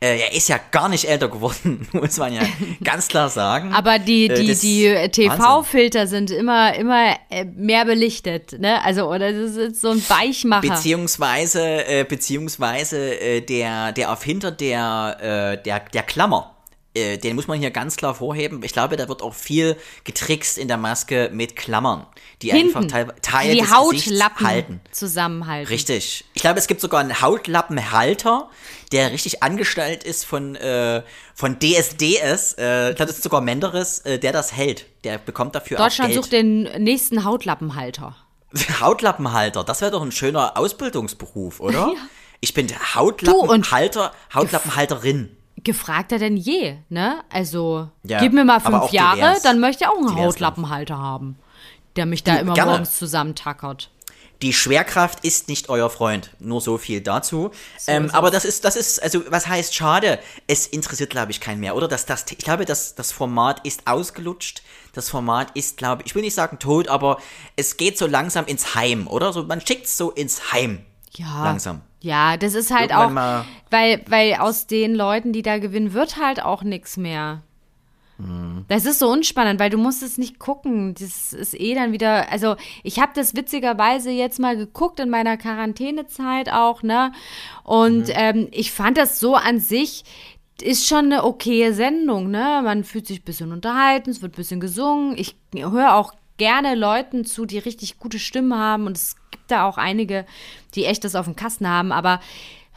äh, er ist ja gar nicht älter geworden, muss man ja ganz klar sagen. Aber die, Äh, die, das- die. TV-Filter sind immer, immer äh, mehr belichtet, ne? Also, oder das ist so ein Weichmacher. Beziehungsweise, äh, beziehungsweise äh, der, der Erfinder der, äh, der, der Klammer, äh, den muss man hier ganz klar vorheben. Ich glaube, da wird auch viel getrickst in der Maske mit Klammern, die einfach Hinten, Teil, Teile die des Hautlappen halten. zusammenhalten. Richtig. Ich glaube, es gibt sogar einen Hautlappenhalter, der richtig angestellt ist von, äh, von DSDS. Äh, ich glaube, das ist sogar Menderes, äh, der das hält. Der bekommt dafür Deutschland auch Geld. sucht den nächsten Hautlappenhalter. Hautlappenhalter, das wäre doch ein schöner Ausbildungsberuf, oder? Ich bin Hautlappenhalter, Hautlappenhalterin. Gefragter denn je, ne? Also, Ja, gib mir mal fünf Jahre, dann möchte ich auch einen Hautlappenhalter haben, der mich da Du, immer gerne. morgens zusammentackert. Die Schwerkraft ist nicht euer Freund. Nur so viel dazu. ähm, ist aber das ist, das ist, also was heißt schade? Es interessiert, glaube ich, keinen mehr, oder? Das, das, ich glaube, das, das Format ist ausgelutscht. Das Format ist, glaube ich, ich will nicht sagen tot, aber es geht so langsam ins Heim, oder? So, man schickt es so ins Heim. Ja. Langsam. Ja, das ist halt Irgendwann auch, weil, weil aus den Leuten, die da gewinnen, wird halt auch nichts mehr. Mhm. Das ist so unspannend, weil du musst es nicht gucken. Das ist eh dann wieder, also ich habe das witzigerweise jetzt mal geguckt in meiner Quarantänezeit auch, ne? Und Mhm. ähm, ich fand das so an sich, ist schon eine okaye Sendung, ne? Man fühlt sich ein bisschen unterhalten, es wird ein bisschen gesungen. Ich höre auch gerne Leuten zu, die richtig gute Stimmen haben und es gibt da auch einige, die echt das auf dem Kasten haben, aber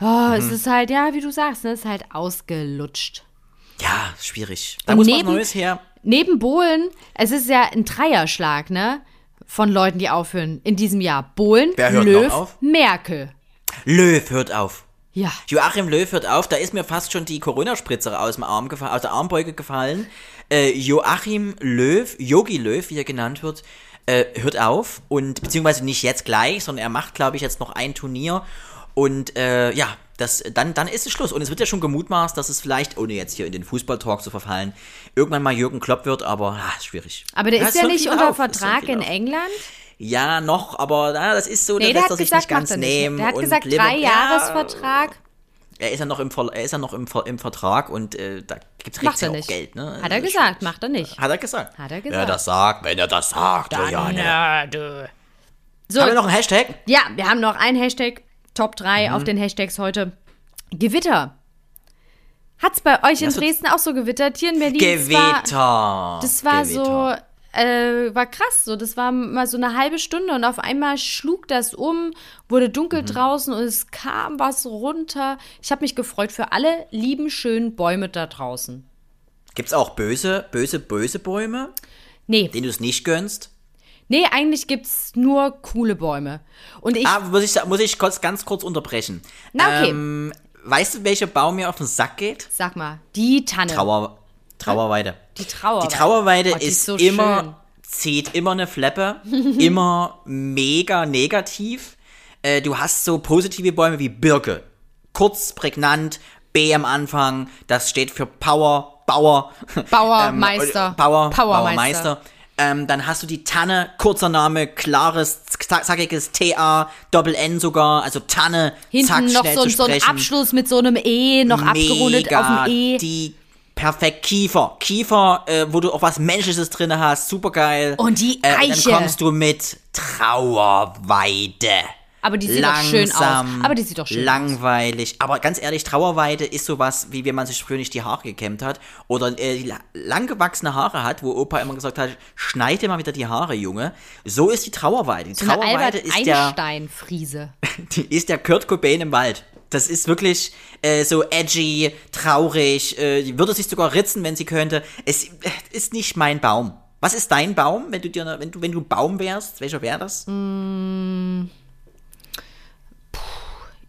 oh, es Mhm. ist halt, ja, wie du sagst, ne, es ist halt ausgelutscht. Ja, schwierig. Da Und muss neben- was Neues her. Neben Bohlen, es ist ja ein Dreierschlag, ne? Von Leuten, die aufhören in diesem Jahr. Bohlen, Löw? Merkel. Löw hört auf. Ja. Joachim Löw hört auf, da ist mir fast schon die Corona-Spritze aus dem Arm gefa- aus der Armbeuge gefallen. Äh, Joachim Löw, Yogi Löw, wie er genannt wird, äh, hört auf und beziehungsweise nicht jetzt gleich, sondern er macht, glaube ich, jetzt noch ein Turnier und äh, ja, das, dann, dann ist es Schluss. Und es wird ja schon gemutmaßt, dass es vielleicht, ohne jetzt hier in den Fußballtalk zu verfallen, irgendwann mal Jürgen Klopp wird, aber ah, schwierig. Aber der Ja, ist ja nicht unter auf, Vertrag in auf. England. Ja, noch, aber na, das ist so, Nee, der lässt er sich gesagt, nicht ganz nehmen. Der hat und gesagt, drei Ja, Jahresvertrag. er ist ja noch im, Ver er ist ja noch im, Ver im Vertrag und äh, da gibt es ja auch nicht. Geld. Ne? Hat er Also, gesagt, macht er nicht. Hat er gesagt. Hat er Wenn er gesagt. das sagt, wenn er das sagt, Juliane. Ja, du. So, Haben wir noch einen Hashtag? ja, wir haben noch einen Hashtag, Top 3 Mhm. auf den Hashtags heute. Gewitter. Hat's bei euch in Das Dresden auch so gewittert? Hier in Berlin? es war- Gewitter. Das war Gewitter. so, äh, war krass. So, das war mal so eine halbe Stunde und auf einmal schlug das um, wurde dunkel Mhm. draußen und es kam was runter. Ich habe mich gefreut für alle lieben, schönen Bäume da draußen. Gibt's auch böse, böse, böse Bäume, Nee, denen du es nicht gönnst? Nee, eigentlich gibt's nur coole Bäume. Und ich, Ah, muss ich, muss ich kurz, ganz kurz unterbrechen. Na, okay. Ähm, weißt du, welcher Baum mir auf den Sack geht? sag mal, die Tanne. Trauer, Trauerweide. Die Trauerweide. Die Trauerweide Oh, die ist, ist so immer, schön. zieht immer eine Fleppe, immer mega negativ. Äh, du hast so positive Bäume wie Birke. Kurz, prägnant, B am Anfang, das steht für Power, Bauer. Bauermeister. Ähm, Bauer, Powermeister. Bauermeister. Ähm, dann hast du die Tanne, kurzer Name, klares, zack- zackiges T-A, Doppel-N sogar, also Tanne, Hinten zack, noch schnell so, zu so ein. Abschluss mit so einem E, noch abgerundet auf dem E. Die perfekt Kiefer. Kiefer, äh, wo du auch was Menschliches drin hast, super geil. Und die Äh, Eiche. dann kommst du mit Trauerweide. Aber die sieht doch schön aus. Langsam, Aber die sieht doch schön aus. langweilig. Aber ganz ehrlich, Trauerweide ist sowas, wie wenn man sich früher nicht die Haare gekämmt hat oder äh, la- langgewachsene Haare hat, wo Opa immer gesagt hat, schneid dir mal wieder die Haare, Junge. So ist die Trauerweide. Die So Trauerweide ist der Einstein-Friese. die ist der Kurt Cobain im Wald. Das ist wirklich äh, so edgy, traurig, äh, die würde sich sogar ritzen, wenn sie könnte. Es äh, ist nicht mein Baum. Was ist dein Baum, wenn du dir, wenn du, wenn du Baum wärst? Welcher wäre das?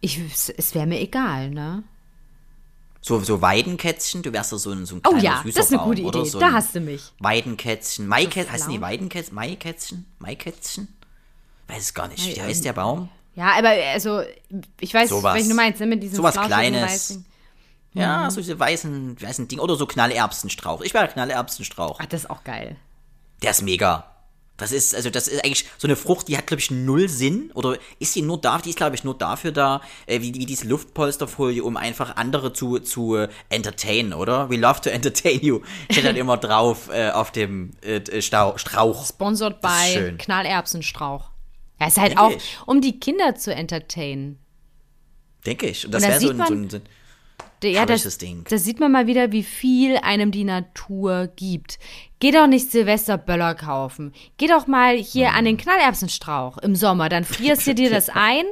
Ich, es- wäre mir egal, ne? So, so Weidenkätzchen? Du wärst doch so ein, so ein Oh kleiner ja, süßer das ist eine gute? Idee. So da hast du mich. Weidenkätzchen. Maikätzchen. heißen die. Weidenkätzchen? Maikätzchen? Maikätzchen? Weiß es gar nicht. Wie heißt der Baum? Ja, aber also, ich weiß, Sowas. welchen du meinst, ne? Mit diesen Sowas Kleines. Ja, so diese weißen, weißen Ding. Oder so Knallerbsenstrauch. Ich wäre Knallerbsenstrauch. Ach, das ist auch geil. Der ist mega. Das ist, also das ist eigentlich so eine Frucht, die hat, glaube ich, null Sinn. Oder ist die nur da, die ist, glaube ich, nur dafür da, äh, wie, wie diese Luftpolsterfolie, um einfach andere zu, zu äh, entertainen, oder? We love to entertain you. Steht halt immer drauf äh, auf dem äh, äh, Stau, Strauch. Sponsored by. Knallerbsenstrauch. Ja, ist halt Denke auch, ich. um die Kinder zu entertainen. Denke ich. Und das wäre so, ein- so ein, so ein Ja, das, Ding. das sieht man mal wieder, wie viel einem die Natur gibt. Geh doch nicht Silvesterböller kaufen. Geh doch mal hier an Mhm. den Knallerbsenstrauch im Sommer. Dann frierst du dir das ein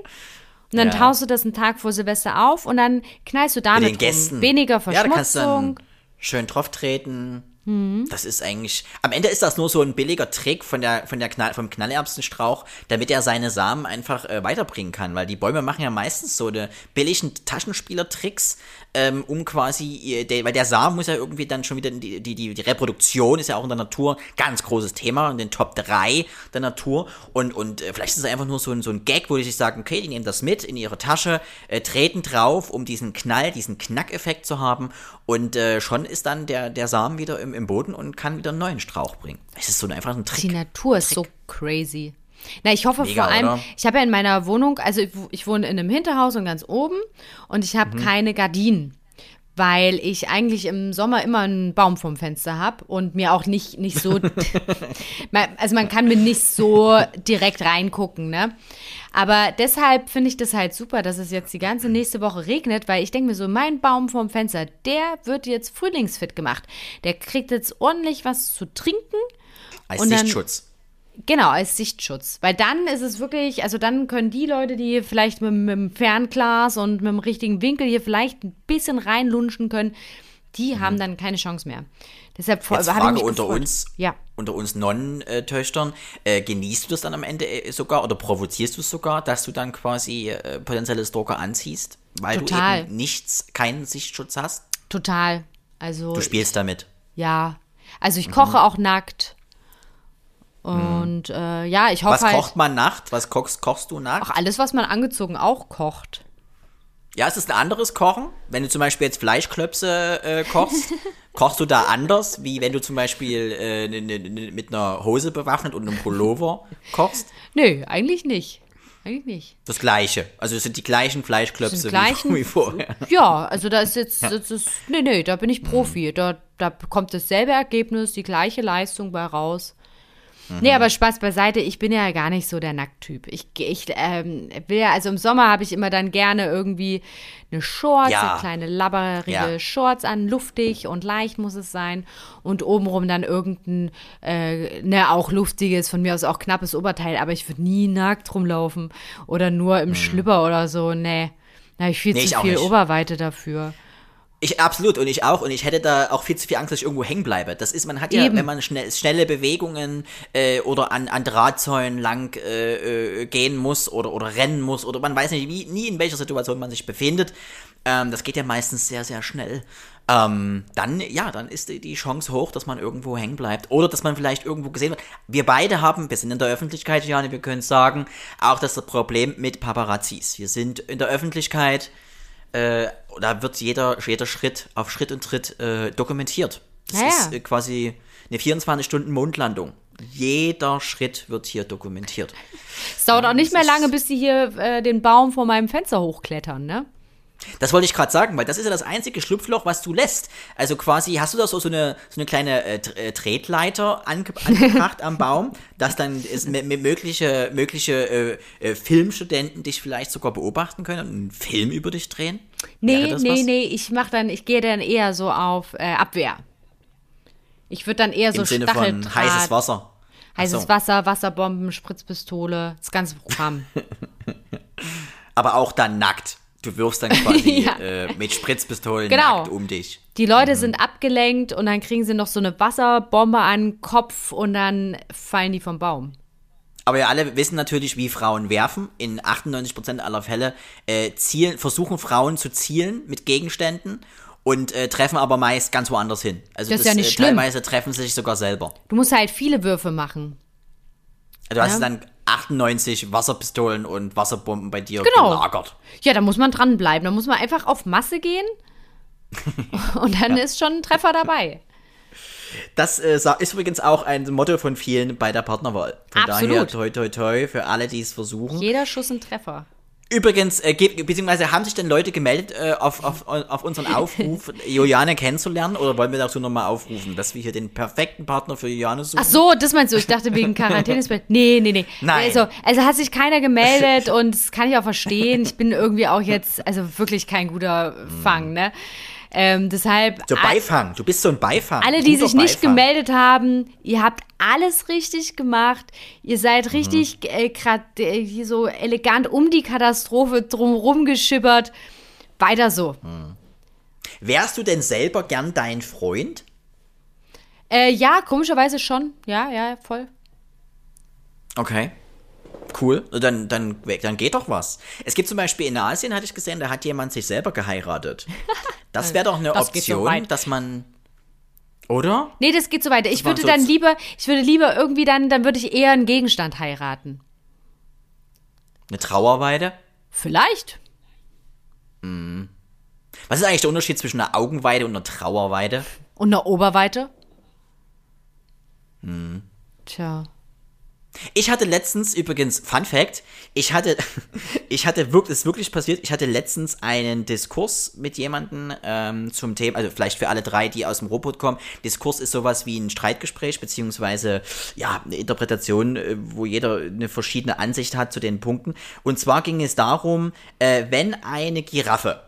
und dann Ja. taust du das einen Tag vor Silvester auf und dann knallst du mit damit den Gästen. rum. Weniger Ja, da kannst du Verschmutzung. dann schön drauf treten. Mhm. Das ist eigentlich. Am Ende ist das nur so ein billiger Trick von der, von der Knall, vom Knallerbsenstrauch, damit er seine Samen einfach äh, weiterbringen kann. Weil die Bäume machen ja meistens so eine billigen Taschenspielertricks, ähm, um quasi, äh, der, weil der Samen muss ja irgendwie dann schon wieder, die, die, die, die Reproduktion ist ja auch in der Natur ganz großes Thema, in den Top 3 der Natur. Und, und äh, vielleicht ist es einfach nur so ein, so ein Gag, wo die sich sagen, okay, die nehmen das mit in ihre Tasche, äh, treten drauf, um diesen Knall, diesen Knackeffekt zu haben. Und äh, schon ist dann der, der Samen wieder im, im Boden und kann wieder einen neuen Strauch bringen. Es ist so einfach ein Die Trick. Natur ist so crazy. Na, ich hoffe Mega, vor allem, oder? ich habe ja in meiner Wohnung, also ich, ich wohne in einem Hinterhaus und ganz oben und ich Mhm. habe keine Gardinen, weil ich eigentlich im Sommer immer einen Baum vorm Fenster habe und mir auch nicht, nicht so, also man kann mir nicht so direkt reingucken, ne? Aber deshalb finde ich das halt super, dass es jetzt die ganze nächste Woche regnet, weil ich denke mir so, mein Baum vorm Fenster, der wird jetzt frühlingsfit gemacht. Der kriegt jetzt ordentlich was zu trinken. Als Sichtschutz. Genau, als Sichtschutz. Weil dann ist es wirklich, also dann können die Leute, die vielleicht mit, mit dem Fernglas und mit dem richtigen Winkel hier vielleicht ein bisschen reinlunschen können, die haben dann keine Chance mehr. Deshalb Jetzt ich Frage unter gefreut. uns, Ja. unter uns Nonnentöchtern, äh, genießt du das dann am Ende äh, sogar oder provozierst du es sogar, dass du dann quasi äh, potenzielle Stalker anziehst, weil Total. du eben nichts, keinen Sichtschutz hast? Total. Also Du spielst damit. ja. Also Mhm. ich koche auch nackt. Und äh, ja, ich hoffe Was halt kocht man nackt? Was kochst, kochst du nackt? auch alles, was man angezogen auch kocht. Ja, ist es ein anderes Kochen? Wenn du zum Beispiel jetzt Fleischklöpse äh, kochst, kochst du da anders, wie wenn du zum Beispiel äh, ne, ne, ne, mit einer Hose bewaffnet und einem Pullover kochst? Nö, eigentlich nicht. Eigentlich nicht. Das gleiche. Also es sind die gleichen Fleischklöpse wie, gleichen- wie vorher. Ja, also da ist jetzt, das ist, nee, nee, da bin ich Profi. Da, da kommt dasselbe Ergebnis, die gleiche Leistung bei raus. Nee, Mhm. aber Spaß beiseite, ich bin ja gar nicht so der Nackttyp. Ich, ich ähm, will ja, also im Sommer habe ich immer dann gerne irgendwie eine Shorts, Ja. eine kleine labberige Ja. Shorts an, luftig und leicht muss es sein. Und obenrum dann irgendein, äh, ne, auch luftiges, von mir aus auch knappes Oberteil, aber ich würde nie nackt rumlaufen. Oder nur im Schlüpper oder so, nee. Da habe ich viel Mhm. Nee, zu viel. Oberweite dafür. Ich absolut und ich auch und ich hätte da auch viel zu viel Angst, dass ich irgendwo hängen bleibe. Das ist, man hat ja, Eben. wenn man schnell, schnelle Bewegungen äh, oder an, an Drahtzäunen lang äh, äh, gehen muss oder, oder rennen muss oder man weiß nicht, wie, nie in welcher Situation man sich befindet. Ähm, das geht ja meistens sehr, sehr schnell. Ähm, dann, ja, dann ist die, die Chance hoch, dass man irgendwo hängen bleibt oder dass man vielleicht irgendwo gesehen wird. Wir beide haben, wir sind in der Öffentlichkeit, Jane, wir können sagen, auch das Problem mit Paparazzis. Wir sind in der Öffentlichkeit, äh, da wird jeder, jeder Schritt auf Schritt und Tritt äh, dokumentiert. Das Ja, ist äh, quasi eine 24-Stunden-Mondlandung. Jeder Schritt wird hier dokumentiert. Es dauert auch nicht mehr lange, bis die hier äh, den Baum vor meinem Fenster hochklettern, ne? Das wollte ich gerade sagen, weil das ist ja das einzige Schlupfloch, was du lässt. Also quasi, hast du da so, so, eine, so eine kleine äh, äh, Tretleiter ange angebracht am Baum, dass dann mögliche, mögliche äh, äh, Filmstudenten dich vielleicht sogar beobachten können und einen Film über dich drehen? Nee, nee, was? nee, ich mach dann, ich gehe dann eher so auf äh, Abwehr. Ich würde dann eher so Im Sinne von heißes Wasser. Heißes so. Wasser, Wasserbomben, Spritzpistole, das ganze Programm. Aber auch dann nackt. Du wirfst dann quasi Ja. äh, mit Spritzpistolen Genau. nackt um dich. Die Leute sind abgelenkt und dann kriegen sie noch so eine Wasserbombe an den Kopf und dann fallen die vom Baum. Aber wir alle wissen natürlich, wie Frauen werfen. In 98% aller Fälle äh, zielen, versuchen Frauen zu zielen mit Gegenständen und äh, treffen aber meist ganz woanders hin. Also Das ist ja nicht äh, schlimm. teilweise treffen sie sich sogar selber. Du musst halt viele Würfe machen. Also du hast Ja. dann 98 Wasserpistolen und Wasserbomben bei dir Genau. gelagert. Ja, da muss man dranbleiben. Da muss man einfach auf Masse gehen und dann ist schon ein Treffer dabei. Das äh, ist übrigens auch ein Motto von vielen bei der Partnerwahl. Von Absolut. daher toi toi toi für alle, die es versuchen. Jeder Schuss ein Treffer. Übrigens, äh, ge- beziehungsweise haben sich denn Leute gemeldet äh, auf, auf, auf unseren Aufruf, Juliane kennenzulernen? Oder wollen wir dazu nochmal aufrufen, dass wir hier den perfekten Partner für Juliane suchen? Ach so, das meinst du? Ich dachte wegen Quarantäne. Nee, nee, nee. Nein. Also, also hat sich keiner gemeldet und das kann ich auch verstehen. Ich bin irgendwie auch jetzt, also wirklich kein guter Fang, ne? Ähm, deshalb, So Beifang, du bist so ein Beifang. alle, die sich nicht Beifang. gemeldet haben, ihr habt alles richtig gemacht. Ihr seid richtig äh, grad, äh, hier so elegant um die Katastrophe drumherum geschippert. Weiter so. Wärst du denn selber gern dein Freund? Äh, ja, komischerweise schon. Ja, ja, voll. Okay. Cool. Dann, dann, dann geht doch was. Es gibt zum Beispiel in Asien, hatte ich gesehen, da hat jemand sich selber geheiratet. Das wäre doch eine Das Option, dass man. Oder? Nee, das geht so weiter. Ich würde dann lieber, ich würde lieber irgendwie dann, dann würde ich eher einen Gegenstand heiraten. Eine Trauerweide? Vielleicht. Was ist eigentlich der Unterschied zwischen einer Augenweide und einer Trauerweide? Und eine Oberweite? Hm. Tja. Ich hatte letztens übrigens, Fun Fact, ich hatte, ich hatte wirklich, ist wirklich passiert, ich hatte letztens einen Diskurs mit jemandem ähm, zum Thema, also vielleicht für alle drei, die aus dem Robot kommen. Diskurs ist sowas wie ein Streitgespräch, beziehungsweise, ja, eine Interpretation, äh, wo jeder eine verschiedene Ansicht hat zu den Punkten. Und zwar ging es darum, äh, wenn eine Giraffe,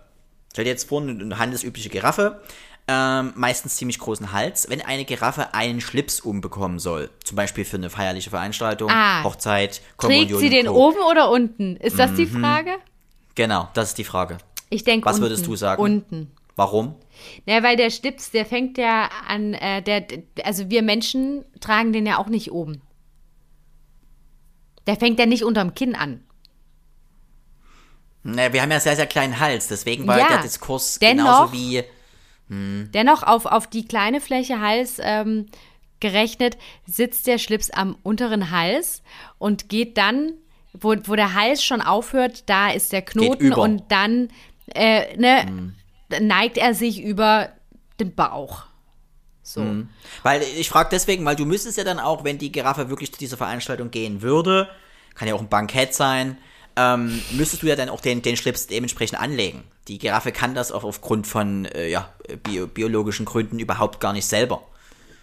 stell dir jetzt vor, eine handelsübliche Giraffe, ähm, meistens ziemlich großen Hals, wenn eine Giraffe einen Schlips umbekommen soll. Zum Beispiel für eine feierliche Veranstaltung, Ah. Hochzeit, Kommunion. Trägt sie den Co. oben oder unten? Ist das die Mhm. Frage? Genau, das ist die Frage. Ich denke Was unten. würdest du sagen? Unten. Warum? Ja, weil der Schlips, der fängt ja an, äh, der, also wir Menschen tragen den ja auch nicht oben. Der fängt ja nicht unterm Kinn an. Na, wir haben ja sehr, sehr kleinen Hals, deswegen war Ja, der Diskurs dennoch- genauso wie. Dennoch auf, auf die kleine Fläche Hals ähm, gerechnet sitzt der Schlips am unteren Hals und geht dann, wo, wo der Hals schon aufhört, da ist der Knoten und dann äh, ne, neigt er sich über den Bauch. So. Weil ich frage deswegen, weil du müsstest ja dann auch, wenn die Giraffe wirklich zu dieser Veranstaltung gehen würde, kann ja auch ein Bankett sein, ähm, müsstest du ja dann auch den, den Schlips dementsprechend anlegen. Die Giraffe kann das auch aufgrund von äh, ja, bio, biologischen Gründen überhaupt gar nicht selber.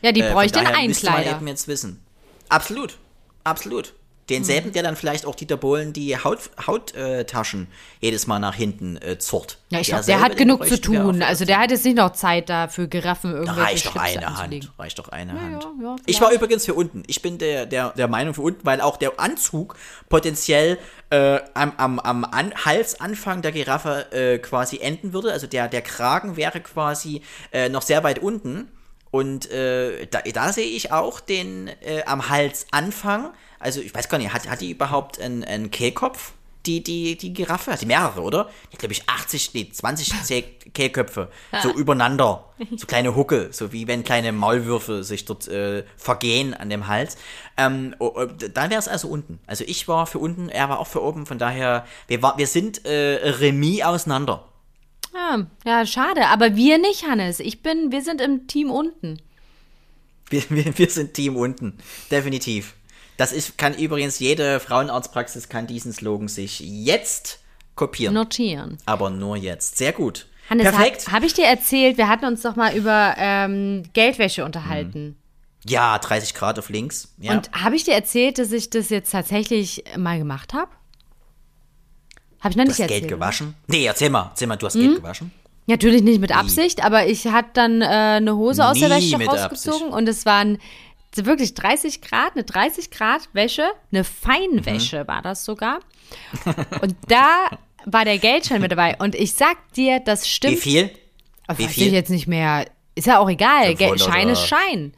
Ja, die Äh, bräuchte einen daher müsste man Einkleider. eben jetzt wissen. Absolut, absolut. Denselben, der dann vielleicht auch Dieter Bohlen die Hauttaschen Haut, äh, Taschen jedes Mal nach hinten äh, zurrt. Ja, ich glaube, der hat genug zu tun. Also der hat jetzt nicht noch Zeit da für Giraffen Da irgendwelche reicht doch Schlipse eine. Hand. Reicht doch eine Hand. ja, ja, ich war übrigens für unten. Ich bin der, der, der Meinung für unten, weil auch der Anzug potenziell äh, am, am, am An Halsanfang der Giraffe äh, quasi enden würde. Also der, der Kragen wäre quasi äh, noch sehr weit unten. Und äh, da, da sehe ich auch den äh, am Halsanfang. Also ich weiß gar nicht, hat, hat die überhaupt einen, einen Kehlkopf? Die, die, die Giraffe? Hat die mehrere, oder? Die glaube ich, 80, nee, 20 Zäh- Kehlköpfe. So übereinander. So kleine Hucke. So wie wenn kleine Maulwürfe sich dort äh, vergehen an dem Hals. Ähm, dann wäre es also unten. Also ich war für unten, er war auch für oben. Von daher, wir, war, wir sind äh, remis auseinander. Ja, ja, schade. Aber wir nicht, Hannes. Ich bin, wir sind im Team unten. Wir, wir, wir sind Team unten. Definitiv. Das ist, kann übrigens jede Frauenarztpraxis kann diesen Slogan sich jetzt kopieren. Notieren. aber nur jetzt. Sehr gut. Hannes, Perfekt. habe hab ich dir erzählt, wir hatten uns doch mal über ähm, Geldwäsche unterhalten. ja, 30 Grad auf links. Ja. Und habe ich dir erzählt, dass ich das jetzt tatsächlich mal gemacht habe? Habe ich noch du nicht hast erzählt. Geld ne? gewaschen? Nee, erzähl mal. Erzähl mal, du hast Hm? Geld gewaschen? Natürlich nicht mit Absicht, aber ich hatte dann äh, eine Hose aus der Nie Wäsche mit rausgezogen und es waren wirklich 30 Grad, eine 30 Grad Wäsche, eine Feinwäsche Mhm. war das sogar. Und da war der Geldschein mit dabei und ich sag dir, das stimmt. Wie viel? Weiß Wie ich viel? jetzt nicht mehr. Ist ja auch egal. Gel- 500 Schein ist Schein.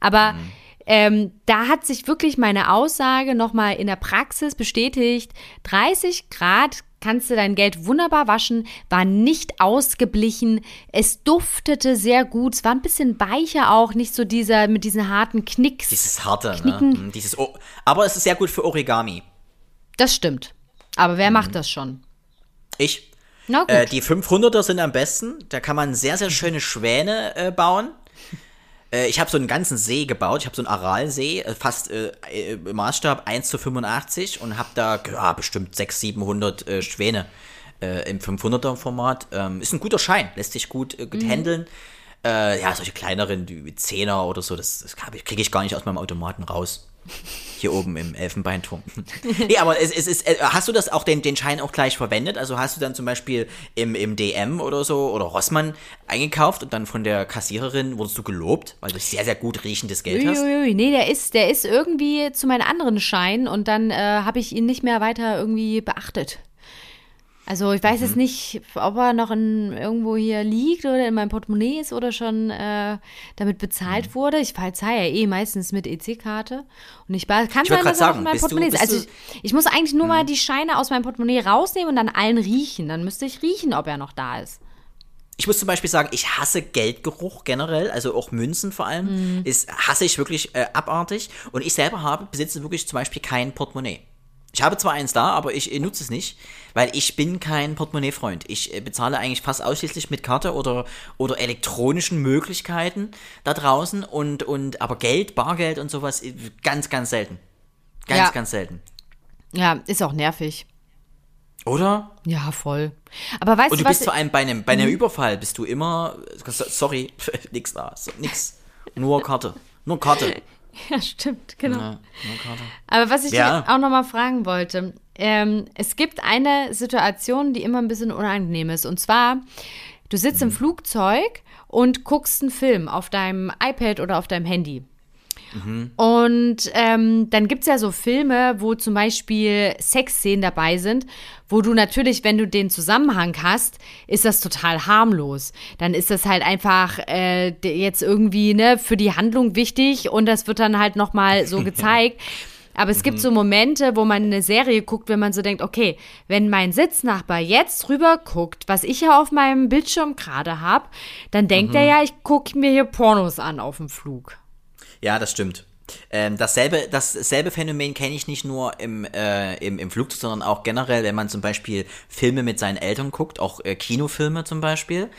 Aber Mhm. Ähm, da hat sich wirklich meine Aussage nochmal in der Praxis bestätigt. 30 Grad kannst du dein Geld wunderbar waschen, war nicht ausgeblichen, es duftete sehr gut, es war ein bisschen weicher auch, nicht so dieser mit diesen harten Knicks. Dieses harte, ne? Knicken. Hm, Dieses o aber es ist sehr gut für Origami. Das stimmt. Aber Mhm. wer macht das schon? Ich. Na gut. Äh, die 500er sind am besten. Da kann man sehr, sehr schöne Schwäne äh, bauen. Äh, ich habe so einen ganzen See gebaut. Ich habe so einen Aralsee, äh, fast äh, äh, im Maßstab 1 zu 85 und habe da ja, bestimmt 600, 700 äh, Schwäne im 500er Format. Ähm, ist ein guter Schein, lässt sich gut, gut Mhm. handeln. Ja, solche kleineren, die Zehner oder so, das, das kriege ich gar nicht aus meinem Automaten raus. Hier oben im Elfenbeinturm. nee, aber es, es ist, äh, hast du das auch den, den Schein auch gleich verwendet? Also hast du dann zum Beispiel im, im DM oder so oder Rossmann eingekauft und dann von der Kassiererin wurdest du gelobt, weil du sehr, sehr gut riechendes Geld hast? Uiuiui, nee, der ist, der ist irgendwie zu meinen anderen Scheinen und dann äh, habe ich ihn nicht mehr weiter irgendwie beachtet. Also ich weiß Mhm. jetzt nicht, ob er noch in, irgendwo hier liegt oder in meinem Portemonnaie ist oder schon äh, damit bezahlt Mhm. wurde. Ich zahle ja eh meistens mit EC-Karte und ich kann Ich sein, dass er sagen, in meinem Portemonnaie ist. Also Mhm. ich, ich muss eigentlich nur mal die Scheine aus meinem Portemonnaie rausnehmen und dann allen riechen. Dann müsste ich riechen, ob er noch da ist. Ich muss zum Beispiel sagen, ich hasse Geldgeruch generell, also auch Münzen vor allem, ist, hasse ich wirklich äh, abartig. Und ich selber habe, besitze wirklich zum Beispiel kein Portemonnaie. Ich habe zwar eins da, aber ich äh, nutze es nicht, weil ich bin kein Portemonnaie-Freund. Ich äh, bezahle eigentlich fast ausschließlich mit Karte oder, oder elektronischen Möglichkeiten da draußen und, und aber Geld, Bargeld und sowas äh, ganz, ganz selten. Ganz, Ja. ganz selten. Ja, ist auch nervig. Oder? Ja, voll. Aber weißt Und du, du was bist vor allem bei einem, bei einem Überfall, bist du immer, sorry, nix da, nix, nur Karte, nur Karte. Ja, stimmt, genau. Ja. Aber was ich Ja. dir auch noch mal fragen wollte, ähm, es gibt eine Situation, die immer ein bisschen unangenehm ist. Und zwar, du sitzt Mhm. im Flugzeug und guckst einen Film auf deinem iPad oder auf deinem Handy. Und ähm, dann gibt es ja so Filme, wo zum Beispiel Sexszenen dabei sind, wo du natürlich, wenn du den Zusammenhang hast, ist das total harmlos. Dann ist das halt einfach äh, jetzt irgendwie ne, für die Handlung wichtig und das wird dann halt nochmal so gezeigt. Aber es gibt so Momente, wo man eine Serie guckt, wenn man so denkt, okay, wenn mein Sitznachbar jetzt rüber guckt, was ich ja auf meinem Bildschirm gerade habe, dann denkt er ja, ich gucke mir hier Pornos an auf dem Flug. Ja, das stimmt. Ähm, dasselbe, dasselbe Phänomen kenne ich nicht nur im, äh, im, im Flugzeug, sondern auch generell, wenn man zum Beispiel Filme mit seinen Eltern guckt, auch äh, Kinofilme zum Beispiel,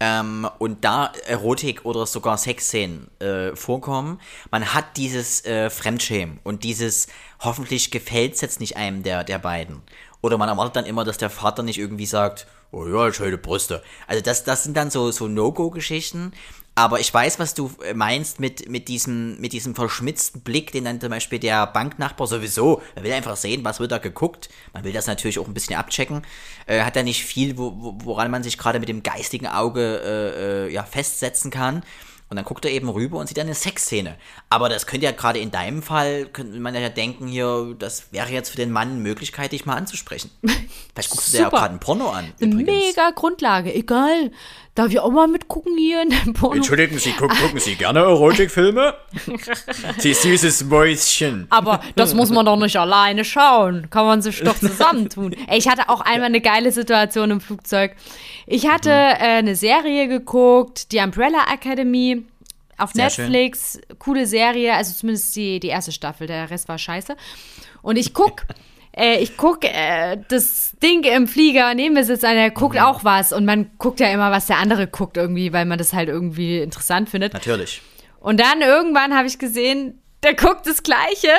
ähm, und da Erotik oder sogar Sexszenen äh, vorkommen, man hat dieses äh, Fremdschämen und dieses hoffentlich gefällt es jetzt nicht einem der, der beiden. Oder man erwartet dann immer, dass der Vater nicht irgendwie sagt, oh ja, schöne Brüste. Also das, das sind dann so, so No-Go-Geschichten. Aber ich weiß, was du äh, meinst mit, mit, diesem, mit diesem verschmitzten Blick, den dann zum Beispiel der Banknachbar sowieso, man will einfach sehen, was wird da geguckt. Man will das natürlich auch ein bisschen abchecken. Äh, hat er nicht viel, wo, woran man sich gerade mit dem geistigen Auge äh, äh, ja, festsetzen kann. Und dann guckt er eben rüber und sieht eine Sexszene. Aber das könnte ja gerade in deinem Fall, könnte man ja denken, hier, das wäre jetzt für den Mann eine Möglichkeit, dich mal anzusprechen. Vielleicht guckst du dir ja gerade ein Porno an. Eine übrigens. mega Grundlage. Egal. Darf ich auch mal mitgucken hier in dem Porno? Entschuldigen Sie, gucken, gucken Sie gerne Erotikfilme? Sie süßes Mäuschen. Aber das muss man doch nicht alleine schauen. Kann man sich doch zusammentun. Ey, ich hatte auch einmal eine geile Situation im Flugzeug. Ich hatte äh, eine Serie geguckt, die Umbrella Academy auf Sehr schön. Netflix. Coole Serie, also zumindest die, die erste Staffel, der Rest war scheiße. Und ich guck, äh, ich guck äh, das Ding im Flieger, neben mir sitzt einer, der guckt auch was. Und man guckt ja immer, was der andere guckt irgendwie, weil man das halt irgendwie interessant findet. Natürlich. Und dann irgendwann habe ich gesehen, der guckt das Gleiche.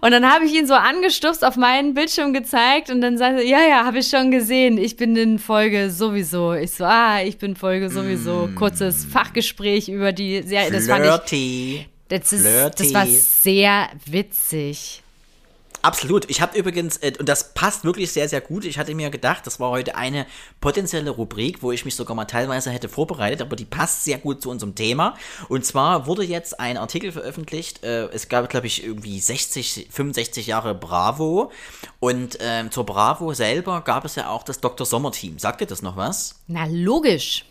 Und dann habe ich ihn so angestupst auf meinen Bildschirm gezeigt und dann sagte er, ja, ja, habe ich schon gesehen. Ich bin in Folge sowieso. Ich so, ah, ich bin Folge sowieso. Kurzes Fachgespräch über die Serie. Das fand ich, Flirty. das, ist, Flirty. das war sehr witzig. Absolut. Ich habe übrigens, äh, und das passt wirklich sehr, sehr gut. Ich hatte mir gedacht, das war heute eine potenzielle Rubrik, wo ich mich sogar mal teilweise hätte vorbereitet, aber die passt sehr gut zu unserem Thema. Und zwar wurde jetzt ein Artikel veröffentlicht. Äh, es gab, glaube ich, irgendwie 60, 65 Jahre Bravo. Und ähm, zur Bravo selber gab es ja auch das Dr. Sommer-Team. Sagt ihr das noch was? Na, logisch.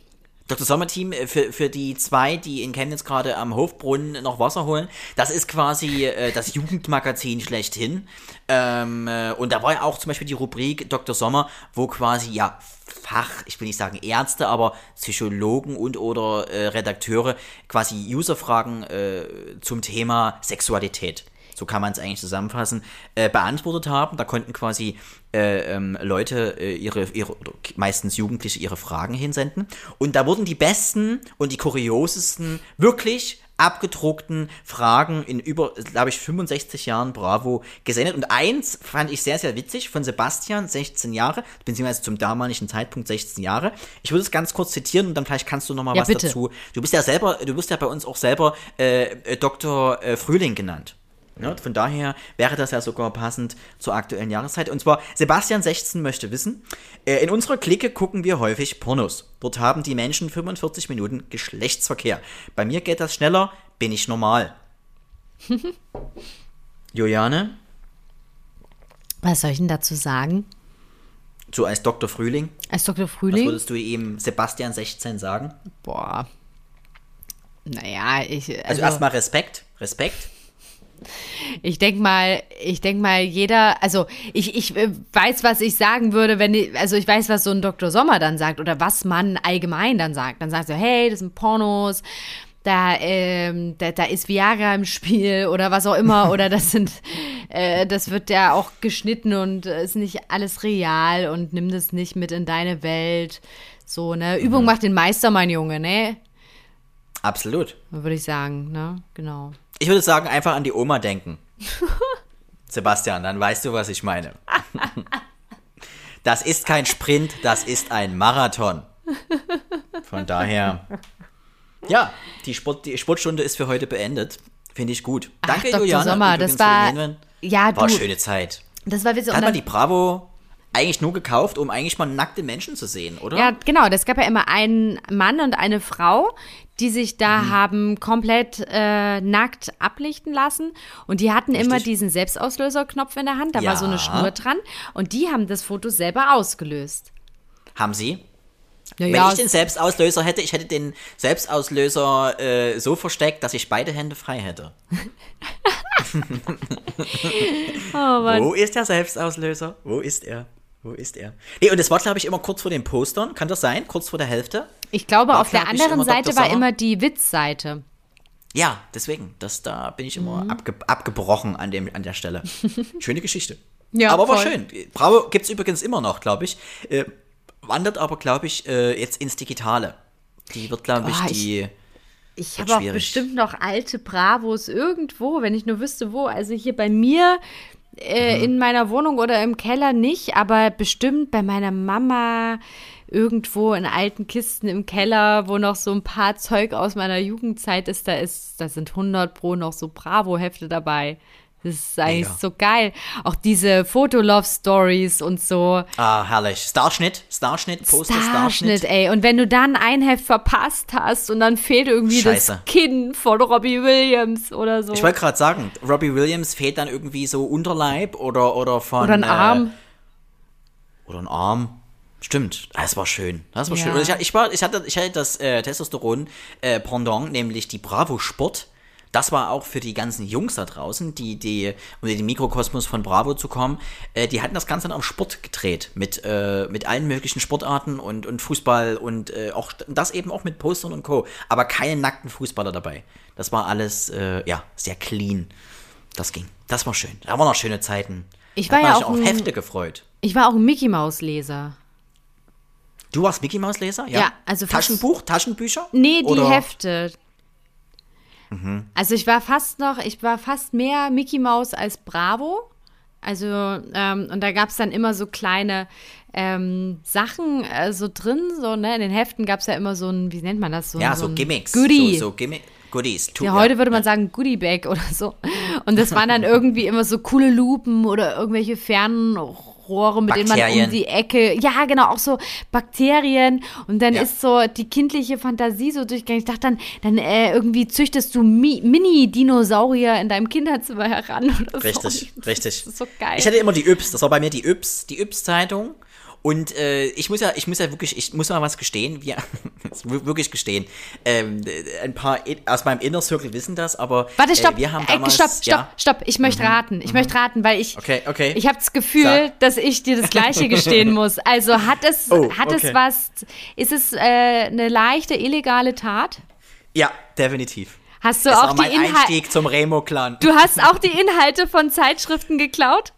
Dr. Sommerteam, äh, für, für die zwei, die in Chemnitz gerade am Hofbrunnen noch Wasser holen, das ist quasi äh, das Jugendmagazin schlechthin. Ähm, äh, und da war ja auch zum Beispiel die Rubrik Dr. Sommer, wo quasi, ja, Fach, ich will nicht sagen Ärzte, aber Psychologen und oder äh, Redakteure quasi Userfragen äh, zum Thema Sexualität so kann man es eigentlich zusammenfassen, äh, beantwortet haben. Da konnten quasi äh, ähm, Leute äh, ihre, ihre, meistens Jugendliche ihre Fragen hinsenden. Und da wurden die besten und die kuriosesten, wirklich abgedruckten Fragen in über, glaube ich, 65 Jahren Bravo gesendet. Und eins fand ich sehr, sehr witzig von Sebastian, 16 Jahre, beziehungsweise zum damaligen Zeitpunkt 16 Jahre. Ich würde es ganz kurz zitieren und dann vielleicht kannst du noch mal Ja, was bitte. dazu. Du bist ja selber, du bist ja bei uns auch selber äh, äh, Dr. Äh, Frühling genannt. Ja, von daher wäre das ja sogar passend zur aktuellen Jahreszeit. Und zwar, Sebastian 16 möchte wissen, äh, in unserer Clique gucken wir häufig Pornos. Dort haben die Menschen 45 Minuten Geschlechtsverkehr. Bei mir geht das schneller, bin ich normal. Juliane, Was soll ich denn dazu sagen? so als Dr. Frühling, Als Dr. was Frühling? würdest du ihm Sebastian 16 sagen? Boah. Naja, ich. Also, Also, erstmal Respekt, Respekt. Ich denke mal, ich denke mal, jeder, also ich, ich äh, weiß, was ich sagen würde, wenn ich, also ich weiß, was so ein Dr. Sommer dann sagt oder was man allgemein dann sagt. Dann sagt er, hey, das sind Pornos, da, ähm, da, da ist Viagra im Spiel oder was auch immer oder das sind, äh, das wird ja auch geschnitten und äh, ist nicht alles real und nimm das nicht mit in deine Welt. So, ne? Übung macht den Meister, mein Junge, ne? Absolut. Würde ich sagen, ne? Genau. Ich würde sagen, einfach an die Oma denken. Sebastian, dann weißt du, was ich meine. Das ist kein Sprint, das ist ein Marathon. Von daher, ja, die, Sport, die Sportstunde ist für heute beendet. Finde ich gut. Danke, Dr. Juliane. Sommer, das war-. Ja, War du. schöne Zeit. Das war witzig. Hat man die Bravo eigentlich nur gekauft, um eigentlich mal nackte Menschen zu sehen, oder? Ja, genau. Das gab ja immer einen Mann und eine Frau, die sich da Mhm. haben komplett äh, nackt ablichten lassen. Und die hatten immer Richtig. diesen Selbstauslöserknopf in der Hand. Da war so eine Ja. Schnur dran. Und die haben das Foto selber ausgelöst. Haben sie? Ja, Wenn ja, ich den Selbstauslöser hätte, ich hätte den Selbstauslöser äh, so versteckt, dass ich beide Hände frei hätte. oh. Wo ist der Selbstauslöser? Wo ist er? Wo ist er? Nee, und das war, glaube ich, immer kurz vor den Postern. Kann das sein? Kurz vor der Hälfte? Ich glaube, War, auf der glaub ich, anderen. Seite war immer die Witzseite. Ja, deswegen. Das, da bin ich immer Mhm. abge abgebrochen an, dem, an der Stelle. Schöne Geschichte. Ja, aber war voll. schön. Bravo gibt es übrigens immer noch, glaube ich. Äh, wandert aber, glaube ich, äh, jetzt ins Digitale. Die wird, glaube ich, Oh, ich- die. Ich Wird habe auch bestimmt noch alte Bravos irgendwo, wenn ich nur wüsste, wo. Also hier bei mir äh, Mhm. in meiner Wohnung oder im Keller nicht, aber bestimmt bei meiner Mama irgendwo in alten Kisten im Keller, wo noch so ein paar Zeug aus meiner Jugendzeit ist. Da ist, da sind 100 pro noch so Bravo-Hefte dabei. Das ist eigentlich Mega. so geil. Auch diese Fotolove-Stories und so. Ah, herrlich. Starschnitt, Starschnitt, Poster, Starschnitt, Starschnitt. ey. Und wenn du dann ein Heft verpasst hast und dann fehlt irgendwie Scheiße. das Kinn von Robbie Williams oder so. Ich wollte gerade sagen, Robbie Williams fehlt dann irgendwie so Unterleib oder, oder von. oder ein äh, Arm. Oder ein Arm. Stimmt, das war schön. Das war Ja. schön. Ich, ich, war, ich, hatte, ich hatte das äh, Testosteron-Pendant, nämlich die Bravo Sport. Das war auch für die ganzen Jungs da draußen, die, die um in den Mikrokosmos von Bravo zu kommen, äh, die hatten das Ganze dann auf Sport gedreht. Mit, äh, mit allen möglichen Sportarten und, und Fußball und äh, auch das eben auch mit Postern und Co. Aber keine nackten Fußballer dabei. Das war alles, äh, ja, sehr clean. Das ging. Das war schön. Da waren noch schöne Zeiten. Ich war ja auch auf Hefte gefreut. Ich war auch ein Mickey Maus Leser. Du warst Mickey Maus Leser? Ja. Ja, also Taschenbuch, Taschenbücher? Nee, die Oder- Hefte. Also ich war fast noch, ich war fast mehr Mickey Maus als Bravo. Also, ähm, und da gab es dann immer so kleine ähm, Sachen äh, so drin, so, ne? In den Heften gab es ja immer so ein, wie nennt man das? So, Ja, so so Gimmicks. Goodie. So, so Gimmick, Goodies. Tu, Ja, heute würde man sagen Goodie Bag oder so. Und das waren dann irgendwie immer so coole Lupen oder irgendwelche Fernrohre, mit denen man um Bakterien. die Ecke, ja genau, auch so Bakterien. Und dann Ja. ist so die kindliche Fantasie so durchgegangen. Ich dachte dann, dann äh, irgendwie züchtest du Mi Mini-Dinosaurier in deinem Kinderzimmer heran oder so. Richtig, richtig. Das ist so geil. Ich hatte immer die Yps, das war bei mir die Yps, die Yps-Zeitung. Und äh, ich muss ja, ich muss ja wirklich, ich muss mal was gestehen, wir, wirklich gestehen. Ähm, ein paar in, aus meinem Inner Circle wissen das, aber Warte, stopp, Äh, wir haben Ey, damals, stopp, stopp, ja, Mhm. stopp. Ich möchte raten. Ich möchte raten, weil ich, Okay, okay. ich habe das Gefühl, Sag. dass ich dir das Gleiche gestehen muss. Also hat es, Oh, hat okay. es was, ist es äh, eine leichte illegale Tat? ja, definitiv. Hast du das auch war die Inhalte, Einstieg zum Remo-Clan. du hast auch die Inhalte von Zeitschriften geklaut?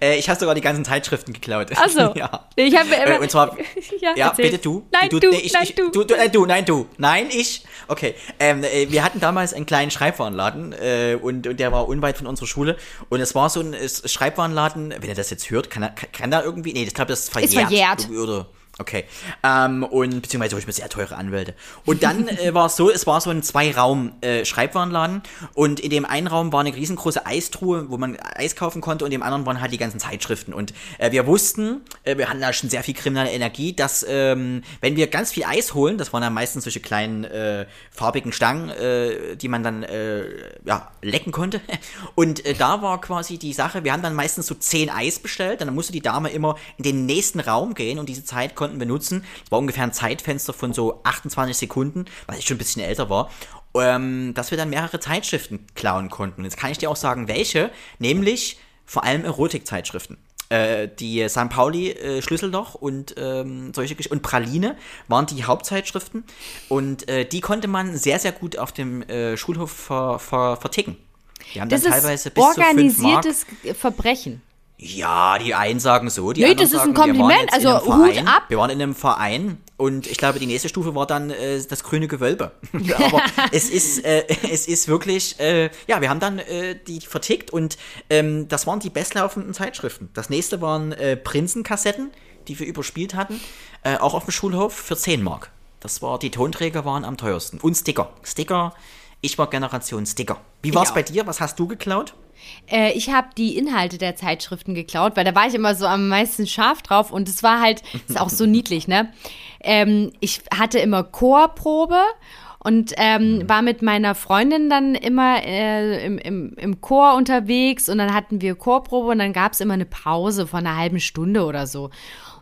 Äh, ich habe sogar die ganzen Zeitschriften geklaut. Also, ja. ich habe Äh, und zwar, ja, Ja, bitte du. Nein, du, du, nee, ich, nein, ich, du. du, nein, du, nein, du. Nein, ich. Okay. Ähm, äh, wir hatten damals einen kleinen Schreibwarenladen äh, und, und der war unweit von unserer Schule. Und es war so ein Schreibwarenladen, wenn er das jetzt hört, kann, er, kann, da irgendwie. Nee, ich glaube, das ist verjährt. verjährt. Oder, okay. Ähm, und beziehungsweise hole ich mir sehr teure Anwälte. Und dann äh, war es so, es war so ein Zwei-Raum-Schreibwarenladen und in dem einen Raum war eine riesengroße Eistruhe, wo man Eis kaufen konnte und im anderen waren halt die ganzen Zeitschriften. Und äh, wir wussten, äh, wir hatten da schon sehr viel kriminelle Energie, dass ähm, wenn wir ganz viel Eis holen, das waren dann meistens solche kleinen äh, farbigen Stangen, äh, die man dann äh, ja, lecken konnte. Und äh, da war quasi die Sache, wir haben dann meistens so zehn Eis bestellt, dann musste die Dame immer in den nächsten Raum gehen und diese Zeit konnten wir nutzen. Das war ungefähr ein Zeitfenster von so 28 Sekunden, weil ich schon ein bisschen älter war. Ähm, dass wir dann mehrere Zeitschriften klauen konnten. Jetzt kann ich dir auch sagen, welche, nämlich vor allem Erotikzeitschriften. Äh, die St. Pauli äh, Schlüsselloch und ähm, solche Gesch und Praline waren die Hauptzeitschriften und äh, die konnte man sehr sehr gut auf dem äh, Schulhof ver, ver, verticken. Die haben Das dann ist teilweise bis zu 5 Mark. organisiertes Verbrechen. Ja, die einen sagen so, die Nee, anderen das ist ein sagen, Kompliment, also Hut Verein, ab. Wir waren in einem Verein und ich glaube, die nächste Stufe war dann äh, das grüne Gewölbe. Aber es ist, äh, es ist wirklich, äh, ja, wir haben dann äh, die vertickt und ähm, das waren die bestlaufenden Zeitschriften. Das nächste waren äh, Prinzenkassetten, die wir überspielt hatten, äh, auch auf dem Schulhof für 10 Mark. Das war, die Tonträger waren am teuersten. Und Sticker. Sticker Ich war Generation Sticker. Wie war's auch. bei dir? Was hast du geklaut? Äh, ich habe die Inhalte der Zeitschriften geklaut, weil da war ich immer so am meisten scharf drauf und es war halt, ist auch so niedlich, ne? Ähm, ich hatte immer Chorprobe und ähm, war mit meiner Freundin dann immer äh, im, im, im Chor unterwegs und dann hatten wir Chorprobe und dann gab es immer eine Pause von einer halben Stunde oder so.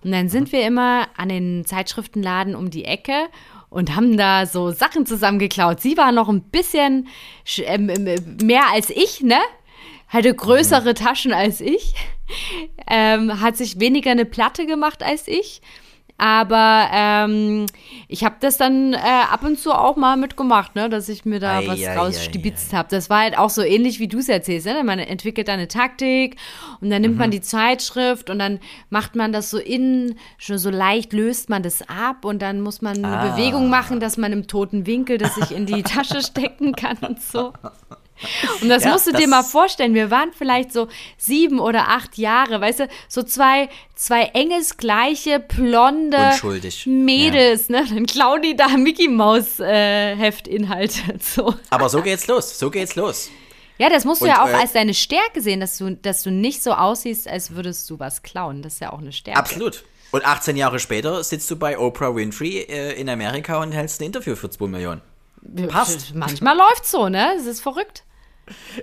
Und dann sind wir immer an den Zeitschriftenladen um die Ecke und haben da so Sachen zusammengeklaut. Sie war noch ein bisschen sch- ähm, ähm, mehr als ich, ne? Hatte größere Taschen als ich, ähm, hat sich weniger eine Platte gemacht als ich. Aber ähm, ich habe das dann äh, ab und zu auch mal mitgemacht, ne, dass ich mir da Ei, was ei, rausstibitzt habe. Das war halt auch so ähnlich, wie du es erzählst. Ne? Man entwickelt eine Taktik und dann nimmt man die Zeitschrift und dann macht man das so innen, schon so leicht löst man das ab und dann muss man eine Bewegung machen, dass man im toten Winkel das sich in die Tasche stecken kann und so. Und das Ja, musst du dir das- mal vorstellen. Wir waren vielleicht so sieben oder acht Jahre, weißt du, so zwei, zwei engelsgleiche, blonde Unschuldig. Mädels, ne? Dann klauen die da Mickey Maus äh, Heftinhalte. So. Aber so geht's los. So geht's los. Ja, das musst du Und, ja auch äh, als deine Stärke sehen, dass du, dass du nicht so aussiehst, als würdest du was klauen. Das ist ja auch eine Stärke. Absolut. Und 18 Jahre später sitzt du bei Oprah Winfrey äh, in Amerika und hältst ein Interview für 2 Millionen. Passt. Manchmal läuft's so, ne? Es ist verrückt.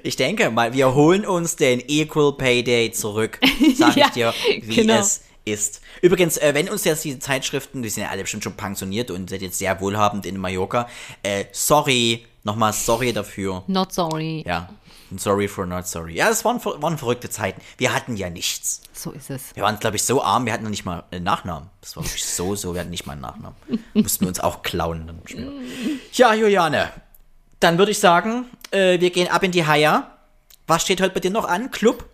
Ich denke mal, wir holen uns den Equal Pay Day zurück. Sag Ja, ich dir, wie genau. es ist. Übrigens, äh, wenn uns jetzt die Zeitschriften, die sind ja alle bestimmt schon pensioniert und sind jetzt sehr wohlhabend in Mallorca, äh, sorry, nochmal sorry dafür. Not sorry. Ja, sorry for not sorry. Ja, es waren, waren verrückte Zeiten. Wir hatten ja nichts. So ist es. Wir waren, glaube ich, so arm, wir hatten noch nicht mal einen Nachnamen. Das war wirklich so, so, wir hatten nicht mal einen Nachnamen. Mussten wir uns auch klauen. Dann. Ja, Juliane, dann würde ich sagen, äh, wir gehen ab in die Haia. Was steht heute bei dir noch an? Club?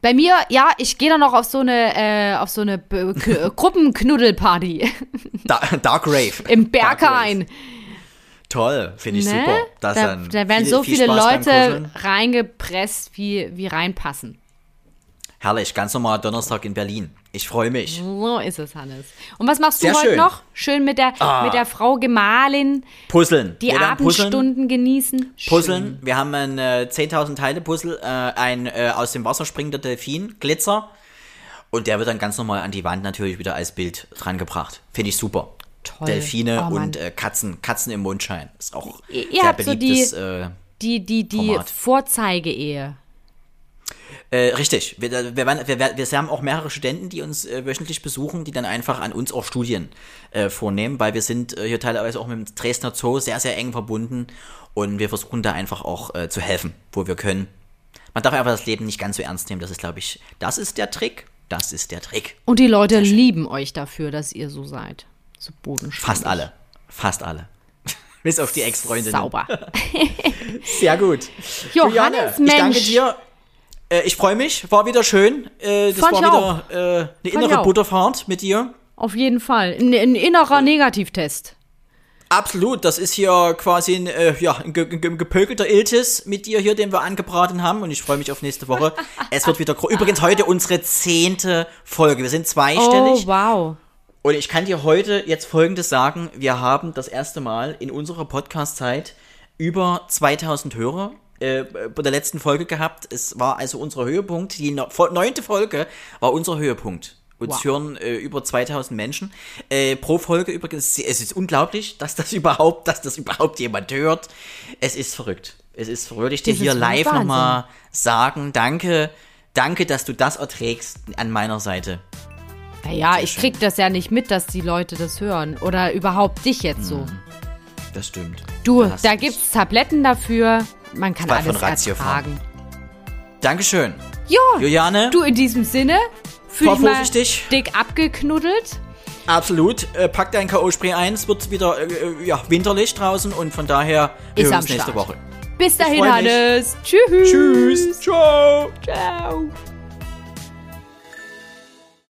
Bei mir, ja, ich gehe dann noch auf so eine, äh, auf so eine Gruppenknuddelparty Da Dark Rave. im Dark Berghain. Rave. Toll, finde ich Ne? super. Das Da, da werden viel- so viel viele Leute reingepresst, wie, wie reinpassen. Herrlich, ganz normal Donnerstag in Berlin. Ich freue mich. So ist es, Hannes. Und was machst du Sehr heute schön. noch? Schön mit der, Ah. mit der Frau Gemahlin Puzzeln. die Wir. Abendstunden genießen. Puzzeln. Wir haben ein äh, 10.000 Teile Puzzle, äh, ein äh, aus dem Wasser springender Delfin, Glitzer. Und der wird dann ganz normal an die Wand natürlich wieder als Bild drangebracht. Finde ich super. Toll. Delfine Oh, und äh, Katzen, Katzen im Mondschein. Ist auch Ihr sehr habt so die- beliebtes. äh, Die, die, die. Vorzeige-Ehe. äh, richtig. Wir, wir, wir, wir, wir haben auch mehrere Studenten, die uns äh, wöchentlich besuchen, die dann einfach an uns auch Studien äh, vornehmen, weil wir sind äh, hier teilweise auch mit dem Dresdner Zoo sehr, sehr eng verbunden und wir versuchen da einfach auch äh, zu helfen, wo wir können. Man darf einfach das Leben nicht ganz so ernst nehmen. Das ist, glaube ich, das ist der Trick. Das ist der Trick. Und die Leute lieben euch dafür, dass ihr so seid. So bodenständig. Fast alle. Fast alle. Bis auf die Ex-Freundin. Sauber. Sehr gut. Juliane, Johannes, ich danke dir. Äh, ich freue mich. War wieder schön. Äh, das Fand war wieder äh, eine ich innere. Butterfahrt mit dir. Auf jeden Fall. Ein, ein innerer Negativtest. Absolut, das ist hier quasi ein, äh, ja, ein, ge ge gepökelter Iltis mit dir hier, den wir angebraten haben. Und ich freue mich auf nächste Woche. es wird wieder gro- Übrigens heute unsere zehnte Folge. Wir sind Oh, zweistellig. wow. Und ich kann dir heute jetzt Folgendes sagen. Wir haben das erste Mal in unserer Podcast-Zeit über 2000 Hörer äh, bei der letzten Folge gehabt. Es war also unser Höhepunkt. Die neunte Folge war unser Höhepunkt. Uns Wow. hören äh, über 2000 Menschen äh, pro Folge übrigens. Es ist unglaublich, dass das überhaupt, dass das überhaupt jemand hört. Es ist verrückt. Es ist verrückt. Ich dir hier live nochmal sagen. Danke, danke, dass du das erträgst an meiner Seite. Naja, ich krieg das ja nicht mit, dass die Leute das hören. Oder überhaupt dich jetzt so. Das stimmt. Du, Da da gibt's Tabletten dafür. Man kann von alles ertragen. Dankeschön. Ja, Juliane, du in diesem Sinne. Fühl dich mal vorsichtig. dick abgeknuddelt. absolut. Äh, pack dein K.O.-Spray ein. Es wird wieder äh, äh, ja, winterlich draußen und von daher wir Ist hören uns nächste Start. Woche. Bis dahin. Hannes. Tschüss. Tschüss. Ciao. Ciao.